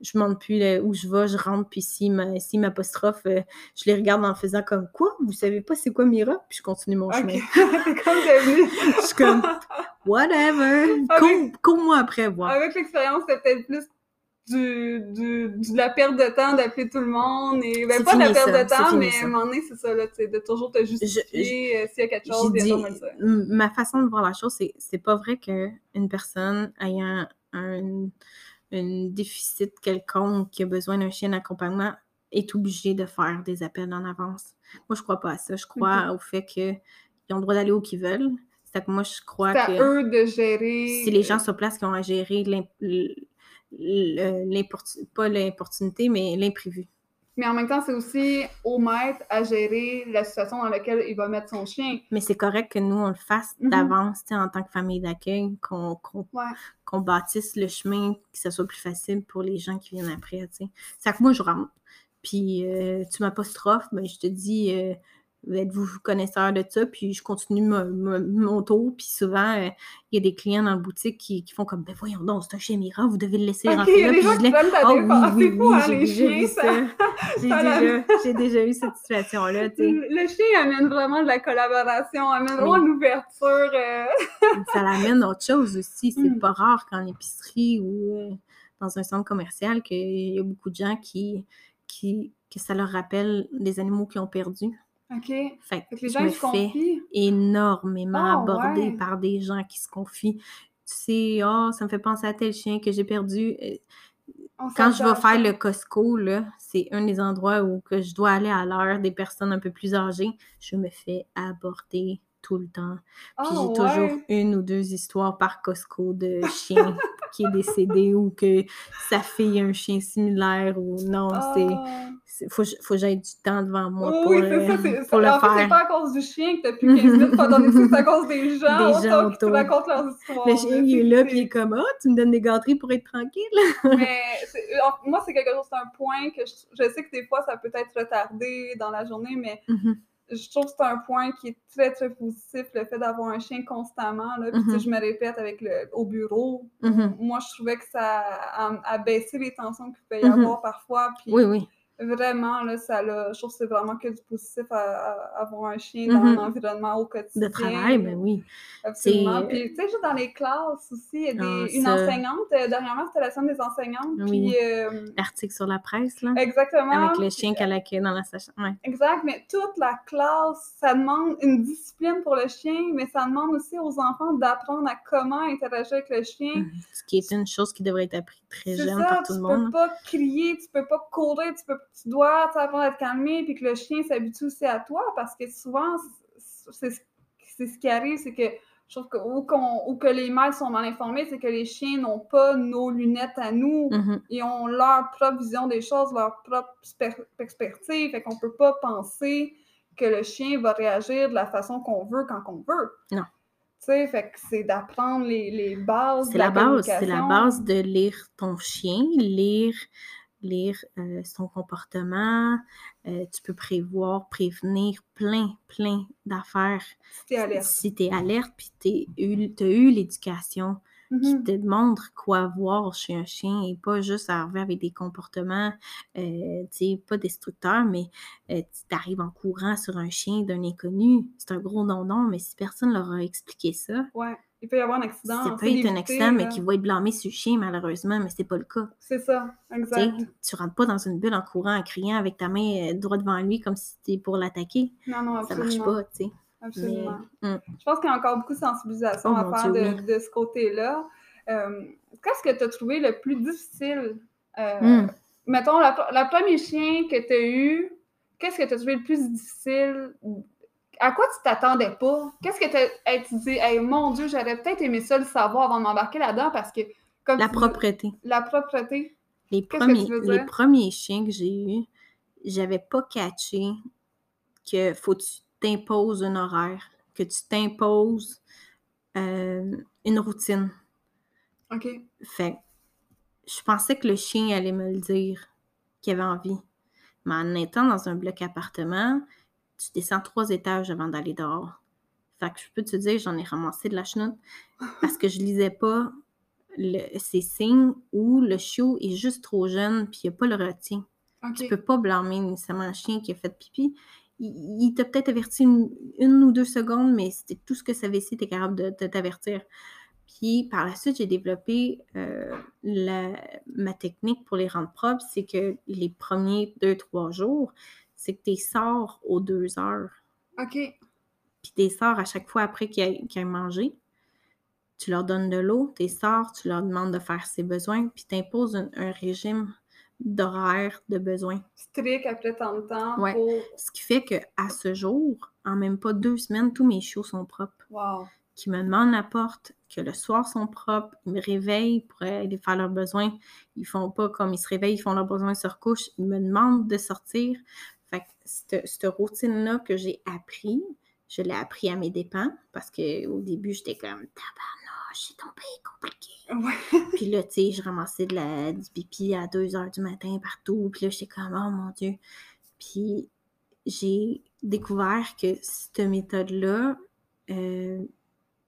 je ne demande plus là, où je vais, je rentre, puis s'il m'a- m'apostrophe, euh, je les regarde en faisant comme quoi, vous savez pas c'est quoi Mira, puis je continue mon chemin. <laughs> c'est comme. Je suis comme whatever, cours-moi après voir. Avec l'expérience, c'était peut-être plus du, du, de la perte de temps d'appeler tout le monde. Et, ben, C'est pas de la perte ça. de C'est temps, mais à un moment donné, c'est ça, là, de toujours te justifier euh, s'il y a quelque chose, ma façon de voir la chose, c'est c'est pas vrai qu'une personne ayant un, un déficit quelconque qui a besoin d'un chien d'accompagnement est obligée de faire des appels en avance. Moi, je crois pas à ça. Je crois au fait qu'ils ont le droit d'aller où qu'ils veulent. C'est que moi, je crois C'est à que eux de gérer. c'est les gens sur place qui ont à gérer l'im- l- l- l'importu- pas l'importunité, mais l'imprévu. Mais en même temps, c'est aussi au maître à gérer la situation dans laquelle il va mettre son chien. Mais c'est correct que nous, on le fasse Mhm. d'avance, tu sais, en tant que famille d'accueil, qu'on Ouais. bâtisse le chemin, que ce soit plus facile pour les gens qui viennent après, tu sais. C'est que moi, je rentre, puis euh, tu m'apostrophes, ben, je te dis, euh, êtes-vous connaisseur de ça? Puis je continue mon, tour. Puis souvent, euh, il y a des clients dans la boutique qui, qui font comme, ben voyons donc, c'est un chien Mira, vous devez le laisser Ok, rentrer il y a là. des Puis gens je qui prennent ta Ah défense. C'est fou, hein, j'ai déjà la- <laughs> déjà, <laughs> j'ai déjà eu cette situation-là. Le chien amène vraiment de la collaboration, amène vraiment Oui. une ouverture. euh, ça l'amène à autre chose aussi. C'est Mm. pas rare qu'en épicerie ou euh, dans un centre commercial qu'il y a beaucoup de gens qui, qui que ça leur rappelle des animaux qu'ils ont perdus. OK. Fait Fait que les je gens, me fais confient. énormément Ah, aborder ouais. par des gens qui se confient. Tu sais, ah, ça me fait penser à tel chien que j'ai perdu. Euh, On Quand je vais faire le Costco, là, c'est un des endroits où que je dois aller à l'heure des personnes un peu plus âgées. Je me fais aborder tout le temps. Puis Ah, j'ai toujours ouais? une ou deux histoires par Costco de <laughs> chien qui est décédé ou que sa fille a un chien similaire ou non, c'est Ah. c'est- faut, faut que j'aille du temps devant moi Oui, pour, oui, c'est euh, ça. c'est- pour le en fait, c'est faire. pas à cause du chien que t'as plus <laughs> 15 minutes pour donner ça, c'est à cause des gens, Des gens qui te racontent leurs histoires. Le chien, il est là, puis il est comme « Ah, tu me donnes des gâteries pour être tranquille? <laughs> Mais c'est- en- moi, c'est quelque chose, c'est un point que je, je sais que des fois, ça peut être retardé dans la journée, mais » je trouve que c'est un point qui est très, très positif, le fait d'avoir un chien constamment. Là. Puis, tu sais, Mhm. je me répète avec le, au bureau. Mhm. Moi, je trouvais que ça a, a baissé les tensions qu'il pouvait y Mhm. avoir parfois. Puis, Oui, oui. Vraiment, là, ça l'a- je trouve que c'est vraiment que du positif à, à avoir un chien dans Mhm. l'environnement au quotidien. De travail, ben oui. Absolument. Puis, tu sais, juste dans les classes aussi, il y a des, Ah, une enseignante, euh, dernièrement, c'était la semaine des enseignantes. Oui. Puis, euh, L'article sur la presse, là, exactement. avec le chien qu'elle accueille dans la sachette. Ouais. Exact, mais toute la classe, ça demande une discipline pour le chien, mais ça demande aussi aux enfants d'apprendre à comment interagir avec le chien. Mhm. Ce qui est une chose qui devrait être apprise très jeune ça, par tout tu le peux monde. pas crier, tu peux pas courir, tu, peux, tu dois à te calmer, puis que le chien s'habitue aussi à toi, parce que souvent, c'est ce qui arrive, c'est que je trouve que, ou, qu'on- ou que les maîtres sont mal informés, c'est que les chiens n'ont pas nos lunettes à nous, Mhm. ils ont leur propre vision des choses, leur propre perspective, fait qu'on peut pas penser que le chien va réagir de la façon qu'on veut quand on veut. Non. Tu sais, fait que c'est d'apprendre les, les bases C'est de la base, c'est la base de lire ton chien, lire, lire euh, son comportement. Euh, tu peux prévoir, prévenir plein, plein d'affaires. Si t'es alerte. Si tu es alerte, puis tu as eu l'éducation qui Mhm. te montre quoi voir chez un chien et pas juste arriver avec des comportements, euh, tu sais, pas destructeurs, mais tu arrives en courant sur un chien d'un inconnu. C'est un gros non-non, mais si personne leur a expliqué ça, Ouais. Il peut y avoir un accident. ça peut être un accident, mais qui va être blâmé sur le chien, malheureusement, mais c'est pas le cas. C'est ça, Tu exact. tu rentres pas dans une bulle en courant, en criant avec ta main euh, droit devant lui comme si c'était pour l'attaquer. Non, non, Ça absolument. marche pas, tu sais. Absolument. Mais, hum. Je pense qu'il y a encore beaucoup de sensibilisation Oh à faire Dieu, de, de ce côté-là. Euh, Qu'est-ce que tu as trouvé le plus difficile? euh, Hum. Mettons, la, la première chien que tu as eu, qu'est-ce que tu as trouvé le plus difficile? À quoi tu t'attendais pas? Qu'est-ce que tu tu dis, hey, mon Dieu, j'aurais peut-être aimé ça le savoir avant de m'embarquer là-dedans parce que. Comme La dis- propreté. La propreté. Les premiers, les premiers chiens que j'ai eus, j'avais pas catché que faut que tu t'imposes un horaire, que tu t'imposes euh, une routine. OK. Fait je pensais que le chien allait me le dire qu'il avait envie. Mais en étant dans un bloc appartement, tu descends trois étages avant d'aller dehors. Fait que je peux te dire, j'en ai ramassé de la chenoute <laughs> parce que je lisais pas le- ces signes où le chiot est juste trop jeune puis il n'y a pas le retien. OK. Tu peux pas blâmer nécessairement un chien qui a fait pipi. Il, il t'a peut-être averti une, une ou deux secondes, mais c'était tout ce que ça tu était capable de, de t'avertir. Puis par la suite, j'ai développé euh, la- ma technique pour les rendre propres, c'est que les premiers deux, trois jours, c'est que tu sors aux deux heures. OK. Puis tu sors à chaque fois après qu'ils aient, mangé. Tu leur donnes de l'eau, tu sors, tu leur demandes de faire ses besoins, puis tu imposes un, un régime d'horaire de besoins. Strict après tant de temps Ouais. pour. Ce qui fait que à ce jour, en même pas deux semaines, tous mes chiots sont propres. Wow. Qui me demandent la porte, que le soir sont propres, ils me réveillent pour aller faire leurs besoins. Ils font pas comme ils se réveillent, ils font leurs besoins, ils se recouchent. Ils me demandent de sortir. Cette routine-là que j'ai appris, je l'ai appris à mes dépens parce qu'au début, j'étais comme tabarnouche, c'est tombé compliqué. Ouais. <laughs> Puis là, tu sais, je ramassais de la, du pipi à 2 heures du matin partout. Puis là, j'étais comme, oh mon Dieu. Puis j'ai découvert que cette méthode-là euh,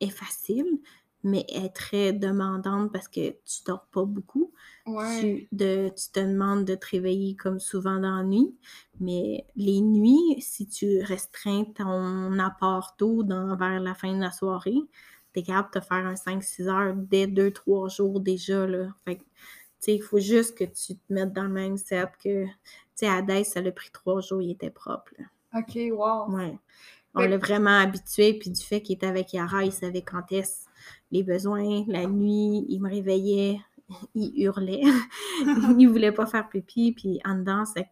est facile, mais est très demandante parce que tu dors pas beaucoup. Ouais. Tu, de, tu te demandes de te réveiller comme souvent dans la nuit, mais les nuits, si tu restreins ton apport d'eau dans, vers la fin de la soirée, tu es capable de te faire un 5-6 heures dès 2-3 jours déjà. Là. Fait que, tu sais, il faut juste que tu te mettes dans le mindset que, tu sais, à Daïs, ça l'a pris 3 jours, il était propre. là. OK, wow. Ouais. On l'a vraiment habitué, puis du fait qu'il était avec Yara, il savait quand est-ce les besoins. La nuit, il me réveillait, <laughs> il hurlait. <laughs> il voulait pas faire pipi, puis en dedans, c'est que,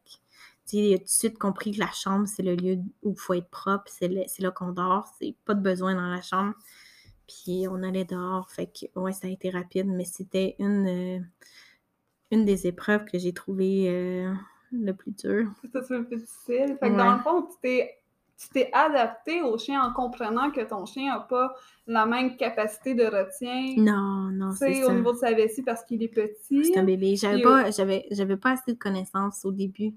tu sais, il a tout de suite compris que la chambre, c'est le lieu où il faut être propre, c'est le- là qu'on dort, c'est pas de besoin dans la chambre. Puis on allait dehors, fait que, ouais, ça a été rapide, mais c'était une, euh, une des épreuves que j'ai trouvées euh, le plus dur. Ça, c'est un peu difficile. Fait que Ouais. dans le fond, tu t'es, tu t'es adapté au chien en comprenant que ton chien n'a pas la même capacité de retien, Non, non, tu c'est sais, ça. au niveau de sa vessie parce qu'il est petit. C'est un bébé. J'avais pas, j'avais, j'avais pas assez de connaissances au début.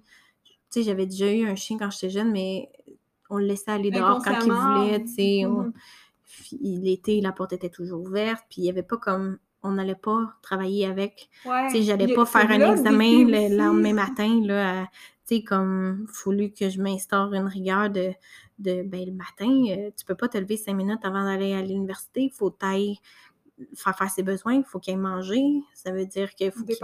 Tu sais, j'avais déjà eu un chien quand j'étais jeune, mais on le laissait aller dehors quand il voulait, tu sais. puis L'été, la porte était toujours ouverte, puis il y avait pas comme... On n'allait pas travailler avec. Ouais. Tu sais, j'allais pas faire un examen le lendemain matin, là, à- tu sais, comme, fallu que je m'instaure une rigueur de, de ben, le matin, euh, tu peux pas te lever cinq minutes avant d'aller à l'université, il faut tailler, faire faire ses besoins, il faut qu'il aille manger, ça veut dire qu'il faut qu'il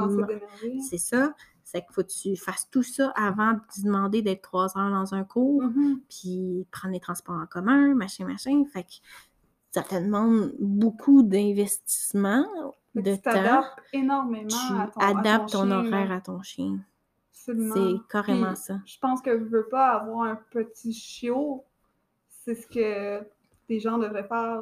c'est ça. C'est qu'il faut que tu fasses tout ça avant de demander d'être trois heures dans un cours, Mhm. puis prendre les transports en commun, machin, machin. Fait que ça te demande beaucoup d'investissement, de tu temps. énormément Tu à ton, à adaptes ton horaire à ton chien. Absolument. C'est carrément Puis, ça. Je pense que je veux pas avoir un petit chiot. C'est ce que les gens devraient faire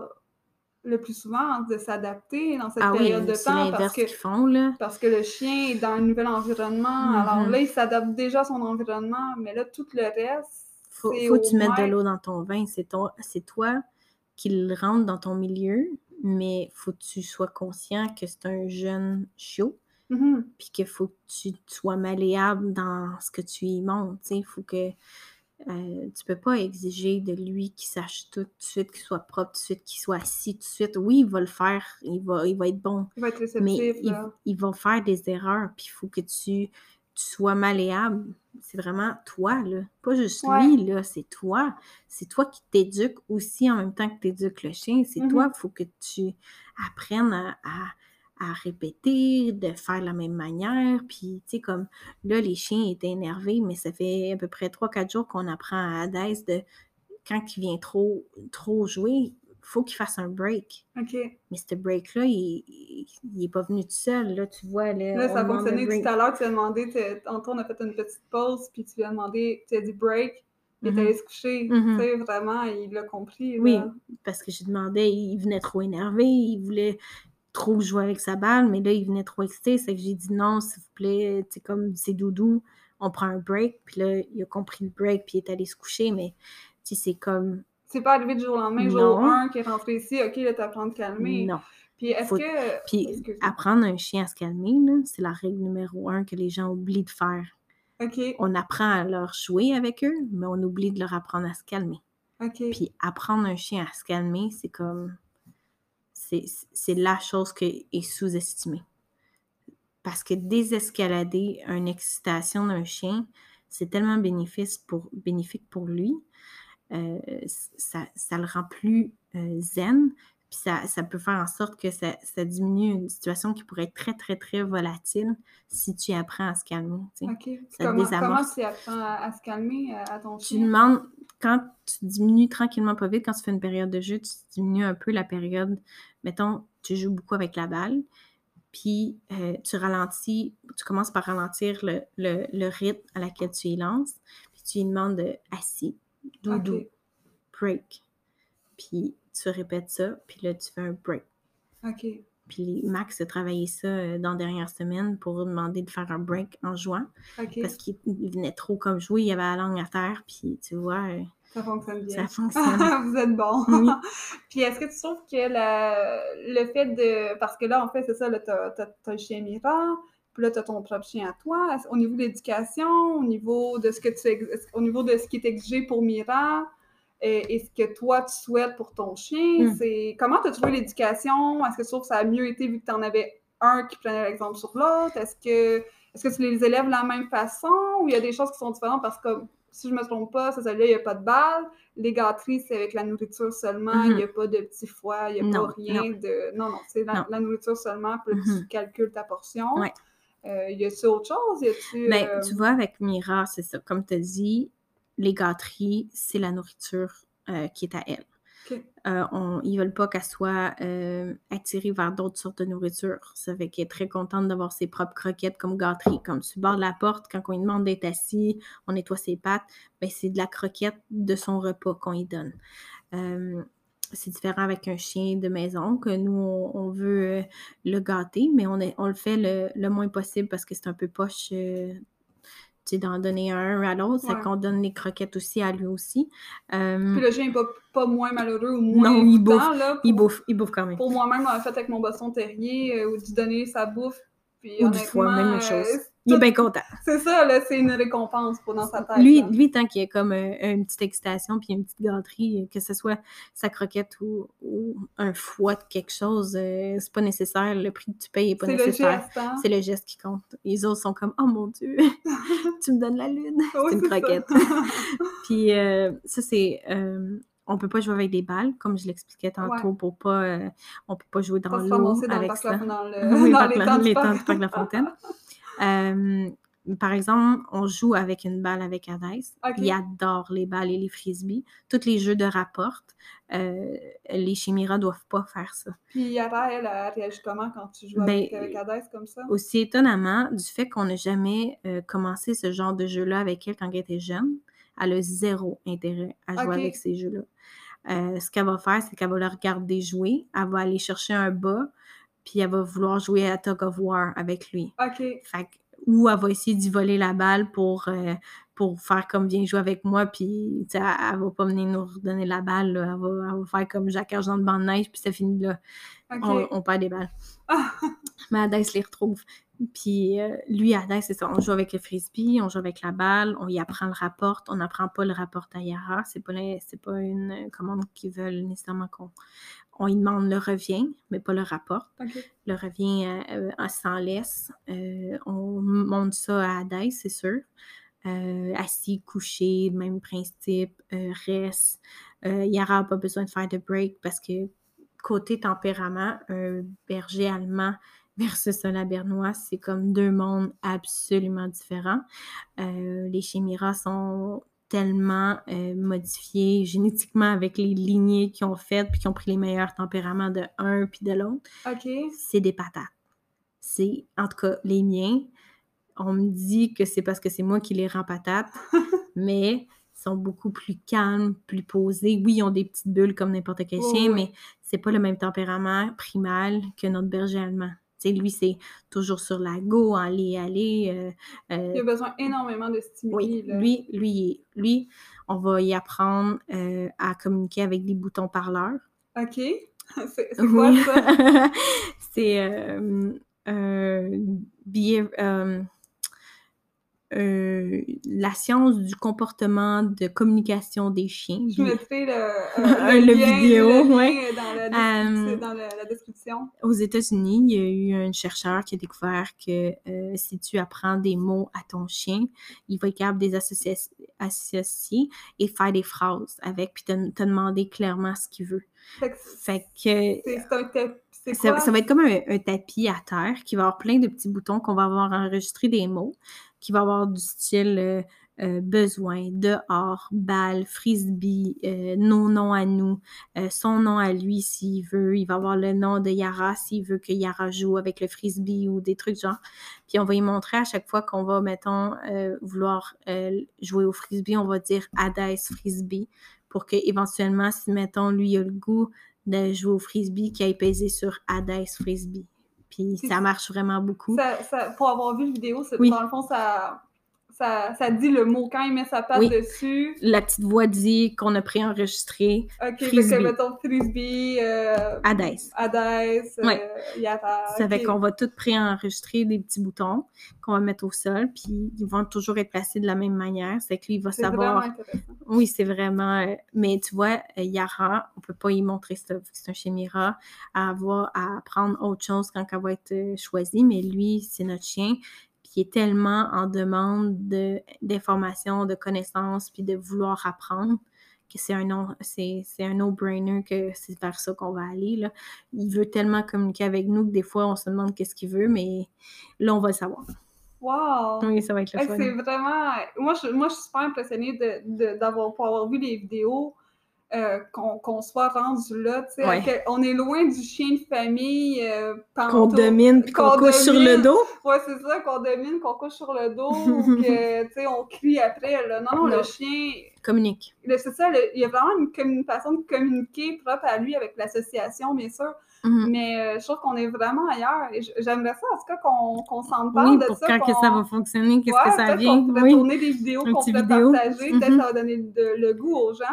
le plus souvent, de s'adapter dans cette Ah oui, période de temps parce que, qu'ils font, là. parce que le chien est dans un nouvel environnement. Alors Mhm. là, il s'adapte déjà à son environnement, mais là, tout le reste, Faut, faut au que tu mettes de l'eau dans ton vin. C'est toi qui le rentre dans ton milieu, mais faut que tu sois conscient que c'est un jeune chiot, Mhm. puis qu'il faut que tu sois malléable dans ce que tu y montes. Il faut que euh, tu peux pas exiger de lui qu'il sache tout de suite, qu'il soit propre tout de suite, qu'il soit assis tout de suite. Oui, il va le faire, il va, il va être bon, Il va être mais réceptif, il, là. il va faire des erreurs, puis il faut que tu, tu sois malléable. C'est vraiment toi, là. Pas juste Ouais. lui, là, c'est toi. C'est toi qui t'éduques aussi en même temps que t'éduques le chien. C'est Mhm. toi, il faut que tu apprennes à, à- à répéter, de faire de la même manière. Puis, tu sais, comme là, les chiens étaient énervés, mais ça fait à peu près 3-4 jours qu'on apprend à Hadès de quand il vient trop, trop jouer, faut qu'il fasse un break. OK. Mais ce break-là, il, il, il est pas venu tout seul. Là, tu vois, là, Là, ça a fonctionné tout à l'heure. Tu as demandé, on a fait une petite pause, puis tu lui as demandé, tu as dit break, il est Mhm. allé se coucher. Tu sais, vraiment, il l'a compris. là. Oui, parce que je demandais, il venait trop énervé, il voulait trop jouer avec sa balle, mais là, il venait trop excité. C'est que j'ai dit non, s'il vous plaît, c'est comme c'est doudou, on prend un break. Puis là, il a compris le break, puis il est allé se coucher, mais tu sais, c'est comme C'est pas arrivé du jour au lendemain, jour Non. 1, qui est rentré ici, OK, là, t'apprends à te calmer. non. Puis est-ce Faut- que. Puis apprendre un chien à se calmer, là, c'est la règle numéro un que les gens oublient de faire. OK, On apprend à leur jouer avec eux, mais on oublie de leur apprendre à se calmer. OK. Puis apprendre un chien à se calmer, c'est comme. C'est la chose qui est sous-estimée. Parce que désescalader une excitation d'un chien, c'est tellement bénéfice pour, bénéfique pour lui. euh, ça, ça le rend plus euh, zen. Puis ça, ça peut faire en sorte que ça, ça diminue une situation qui pourrait être très, très, très volatile si tu apprends à se calmer. tu sais. OK. Puis Ça Comment, tu apprends à, à se calmer à, à ton Tu chien? demandes, quand tu diminues tranquillement, pas vite, quand tu fais une période de jeu, tu diminues un peu la période. Mettons, tu joues beaucoup avec la balle, puis euh, tu ralentis, tu commences par ralentir le, le- le rythme à laquelle tu y lances, puis tu lui demandes de assis, doudou, break. Puis tu répètes ça, puis là, tu fais un break. OK. Puis Max a travaillé ça euh, dans la dernière semaine pour demander de faire un break en jouant, OK. parce qu'il il venait trop comme jouer, il avait la langue à terre, puis tu vois, euh, Ça fonctionne bien. ça fonctionne. <laughs> Vous êtes bon. Oui. <laughs> Puis est-ce que tu trouves que la- le fait de. Parce que là, en fait, c'est ça, là, t'as, le chien Mira, Puis là, tu as ton propre chien à toi. Au niveau de l'éducation, au niveau de ce que tu ex- au niveau de ce qui est exigé pour Mira, et, et ce que toi tu souhaites pour ton chien, Mm. c'est comment tu as trouvé l'éducation? Est-ce que tu trouves que ça a mieux été vu que tu en avais un qui prenait l'exemple sur l'autre? Est-ce que est-ce que tu les élèves de la même façon? Ou il y a des choses qui sont différentes parce que si je me trompe pas, ça, celui-là, il n'y a pas de balle. Les gâteries, c'est avec la nourriture seulement. Il n'y a pas de petits foie, il n'y a Non, pas rien de. Non, non, c'est la, Non. la nourriture seulement, puis tu Mhm. calcules ta portion. Ouais. Euh, y a-tu autre chose? Y a-tu. Ben, euh, tu vois, avec Mira, c'est ça. Comme tu as dit, les gâteries, c'est la nourriture euh, qui est à elle. Euh, on, ils veulent pas qu'elle soit euh, attirée vers d'autres sortes de nourriture. Ça fait qu'elle est très contente d'avoir ses propres croquettes comme gâterie. Comme sur le bord de la porte, quand on lui demande d'être assis, on nettoie ses pattes, ben, c'est de la croquette de son repas qu'on lui donne. Euh, c'est différent avec un chien de maison que nous, on, on veut le gâter, mais on, est- on le fait le, le moins possible parce que c'est un peu poche d'en donner un à l'autre. C'est Ouais. qu'on donne les croquettes aussi à lui aussi. Euh, Puis le chien n'est pas, pas moins malheureux ou moins Non, il bouffe. là, il bouffe, il bouffe quand même. Pour moi-même, en fait, avec mon bosson terrier, euh, ou d'y donner sa bouffe. Puis Ou du foie, même chose. Euh, Il est bien content. C'est ça, là, c'est une récompense pour dans sa tête. Lui, là. lui tant qu'il y a comme euh, une petite excitation puis une petite gâterie, que ce soit sa croquette ou, ou un foie de quelque chose, euh, c'est pas nécessaire. Le prix que tu payes est pas c'est le nécessaire. geste, hein? C'est le geste qui compte. Les autres sont comme Oh mon Dieu, <laughs> tu me donnes la lune. C'est une croquette. <laughs> Puis euh, ça, c'est. euh, on peut pas jouer avec des balles, comme je l'expliquais tantôt, pour pas. euh, on peut pas jouer dans l'eau avec ça. Dans, le, <laughs> Oui, dans les temps du les parc. temps du parc La Fontaine. Euh, par exemple, on joue avec une balle avec Hadès. Il adore les balles et les frisbees. Tous les jeux de rapport, euh, les chiméras doivent pas faire ça. Puis Yara, elle, elle réagit comment quand tu joues Ben, avec, Hadès comme ça? Aussi étonnamment, du fait qu'on n'a jamais euh, commencé ce genre de jeu-là avec elle quand elle était jeune, elle a zéro intérêt à jouer avec ces jeux-là. Euh, ce qu'elle va faire, c'est qu'elle va le regarder jouer, elle va aller chercher un bas, puis elle va vouloir jouer à Tug of War avec lui. OK. Fait que- ou elle va essayer d'y voler la balle pour, euh, pour faire comme viens jouer avec moi, puis tu sais, elle, elle va pas venir nous redonner la balle, là. Elle, va, elle va faire comme Jacques Argent de bande de neige, puis ça finit là. OK. On, on perd des balles. <laughs> Mais Hadès les retrouve. Puis euh, lui, Hadès, c'est ça. On joue avec le frisbee, on joue avec la balle, on y apprend le rapport. On n'apprend pas le rapport à Yara. C'est pas, pas une commande qu'ils veulent nécessairement qu'on. On y demande le revient, mais pas le rapport. Le revient euh, euh, sans laisse. Euh, on monte ça à Hadès, c'est sûr. Euh, assis, couché, même principe, reste. Euh, Yara n'a pas besoin de faire de break parce que côté tempérament, un berger allemand versus un labernois, c'est comme deux mondes absolument différents. Les chiméras sont tellement euh, modifiés génétiquement avec les lignées qu'ils ont faites puis qui ont pris les meilleurs tempéraments de un puis de l'autre. OK. C'est des patates. C'est, en tout cas, les miens. On me dit que c'est parce que c'est moi qui les rends patates, <laughs> mais ils sont beaucoup plus calmes, plus posés. Oui, ils ont des petites bulles comme n'importe quel chien, oui. mais c'est pas le même tempérament primal que notre berger allemand. Lui, c'est toujours sur la go, aller, aller. euh, euh, Il a besoin énormément de stimuli. oui, lui, lui, lui, on va y apprendre euh, à communiquer avec des boutons parleurs. OK. <laughs> C'est c'est quoi Oui. ça? <laughs> c'est euh, la science du comportement de communication des chiens. Je mettrai le, <laughs> euh, Le lien, vidéo, le ouais. dans, la description, Euh, dans la, la description. Aux États-Unis, il y a eu un chercheur qui a découvert que euh, si tu apprends des mots à ton chien, il va être capable de les associer, associer et faire des phrases avec, puis te, te demander clairement ce qu'il veut. Fait que Fait que c'est un ça, va être comme un, un tapis à terre qui va avoir plein de petits boutons qu'on va avoir enregistré des mots, qui va avoir du style euh, euh, besoin, dehors, balle, frisbee, euh, nos noms à nous, euh, son nom à lui s'il veut. Il va avoir le nom de Yara s'il veut que Yara joue avec le frisbee ou des trucs genre. Puis on va y montrer à chaque fois qu'on va, mettons, vouloir jouer au frisbee, on va dire Hades frisbee pour que éventuellement, si mettons, lui a le goût de jouer au frisbee, qu'il aille peser sur Hades frisbee. Puis <laughs> ça marche vraiment beaucoup. Ça, ça- pour avoir vu la vidéo, Oui. dans le fond, ça, ça, ça dit le mot quand il met sa patte Oui. dessus. La petite voix dit qu'on a préenregistré Ok, fait Frisbee. que mettons frisbee, euh, Hades. Hades, euh. Yara. Ça fait ok. qu'on va tout préenregistrer des petits boutons qu'on va mettre au sol, puis ils vont toujours être placés de la même manière. C'est que lui, il va savoir. Oui, c'est vraiment. euh, mais tu vois, euh, Yara, on peut pas y montrer ça, vu que c'est un chimera, à avoir à apprendre autre chose quand elle va être euh, choisie. Mais lui, c'est notre chien, il est tellement en demande de- d'informations, de, connaissances, puis de vouloir apprendre que c'est un non, c'est, un no-brainer que c'est vers ça qu'on va aller. Là. Il veut tellement communiquer avec nous que des fois, on se demande qu'est-ce qu'il veut, mais là, on va le savoir. Wow! Oui, ça va être le Hey, c'est vraiment. Moi je, moi, je suis super impressionnée de, de- d'avoir avoir vu les vidéos, euh, qu'on, soit rendu là. Ouais. quel- on est loin du chien de famille. euh, Qu'on domine, puis qu'on couche sur le dos? Ouais, c'est ça, qu'on domine, qu'on couche sur le dos, <laughs> que, tu sais, on crie après. Là. Non, non, le chien. Communique. C'est ça, le- il y a vraiment une, façon de communiquer propre à lui avec l'association, bien sûr. Mhm. Mais euh, je trouve qu'on est vraiment ailleurs. Et j'aimerais ça, en tout cas, qu'on, s'en parle Oui, de pour ça. quand que ça va fonctionner, qu'est-ce Ouais, que ça vient? qu'on pourrait Oui. tourner des vidéos qu'on pourrait partager. Peut-être Mhm. ça va donner de- le goût aux gens.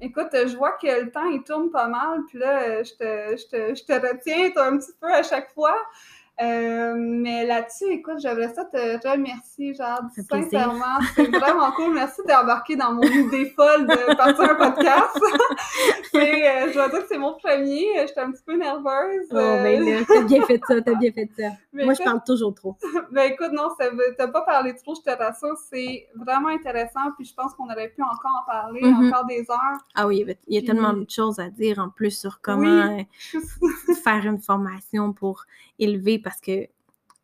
Écoute, euh, je vois que le temps, il tourne pas mal. Puis là, euh, je te, je te, je te retiens un petit peu à chaque fois. Euh, mais là-dessus, écoute, j'aimerais ça te remercier, plaisir. Sincèrement, c'est vraiment cool. Merci d'être embarqué dans mon idée folle de partir un podcast. <laughs> C'est, euh, je dois dire que c'est mon premier. J'étais un petit peu nerveuse. Oh, ben euh, là, t'as bien fait ça, t'as bien fait ça. <laughs> mais Moi, je parle toujours trop. <laughs> ben écoute, non, t'as pas parlé trop, je te rassure, c'est vraiment intéressant, puis je pense qu'on aurait pu encore en parler Mhm. encore des heures. Ah oui, il y a- tellement de choses à dire en plus sur comment Oui. faire une formation pour élever, parce que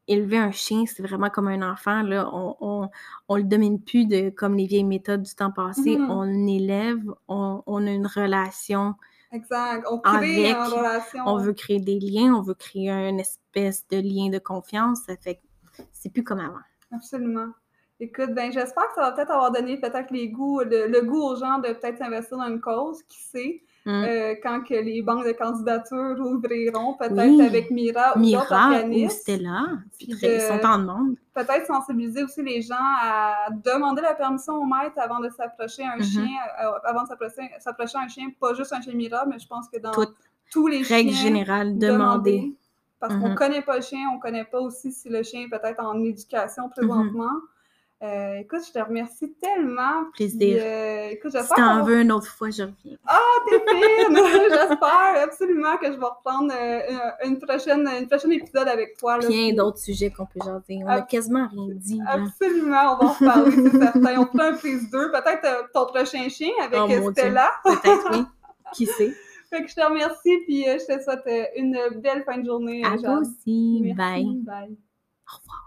élever un chien, c'est vraiment comme un enfant. Là. On, on, on le domine plus de comme les vieilles méthodes du temps passé. Mhm. On l'élève, on, on a une relation, Exact. On crée Avec, une relation. on veut créer des liens, on veut créer une espèce de lien de confiance. Ça fait c'est plus comme avant. Absolument. Écoute, ben j'espère que ça va peut-être avoir donné peut-être les goûts, le, le goût aux gens de peut-être s'investir dans une cause, qui sait, Mm. euh, quand que les banques de candidature ouvriront, peut-être Oui. avec Mira ou d'autres Mira ou. Stella, Puis très- de- ils sont en demande. peut-être sensibiliser aussi les gens à demander la permission au maître avant de s'approcher un Mhm. chien, euh, avant de s'approcher, un chien, pas juste un chien Mira, mais je pense que dans tous les Règle chiens, générale, demander. Parce qu'on Mhm. connaît pas le chien, on connaît pas aussi si le chien est peut-être en éducation présentement. Euh, écoute, je te remercie tellement. Plaisir. euh, écoute, Si t'en veux une autre fois, je reviens. t'es fine! <laughs> J'espère absolument que je vais reprendre euh, une prochaine, une prochaine épisode avec toi. là, puis- d'autres sujets qu'on peut jaser. On a Ab- quasiment rien dit. là. Absolument, on va en reparler, c'est <laughs> certain. On fera un prise 2, peut-être euh, ton prochain chien avec Oh. Stella. <laughs> Peut-être, oui. Qui sait? Fait que je te remercie, puis euh, je te souhaite une belle fin de journée. À toi aussi. Merci, Bye. bye. Au revoir.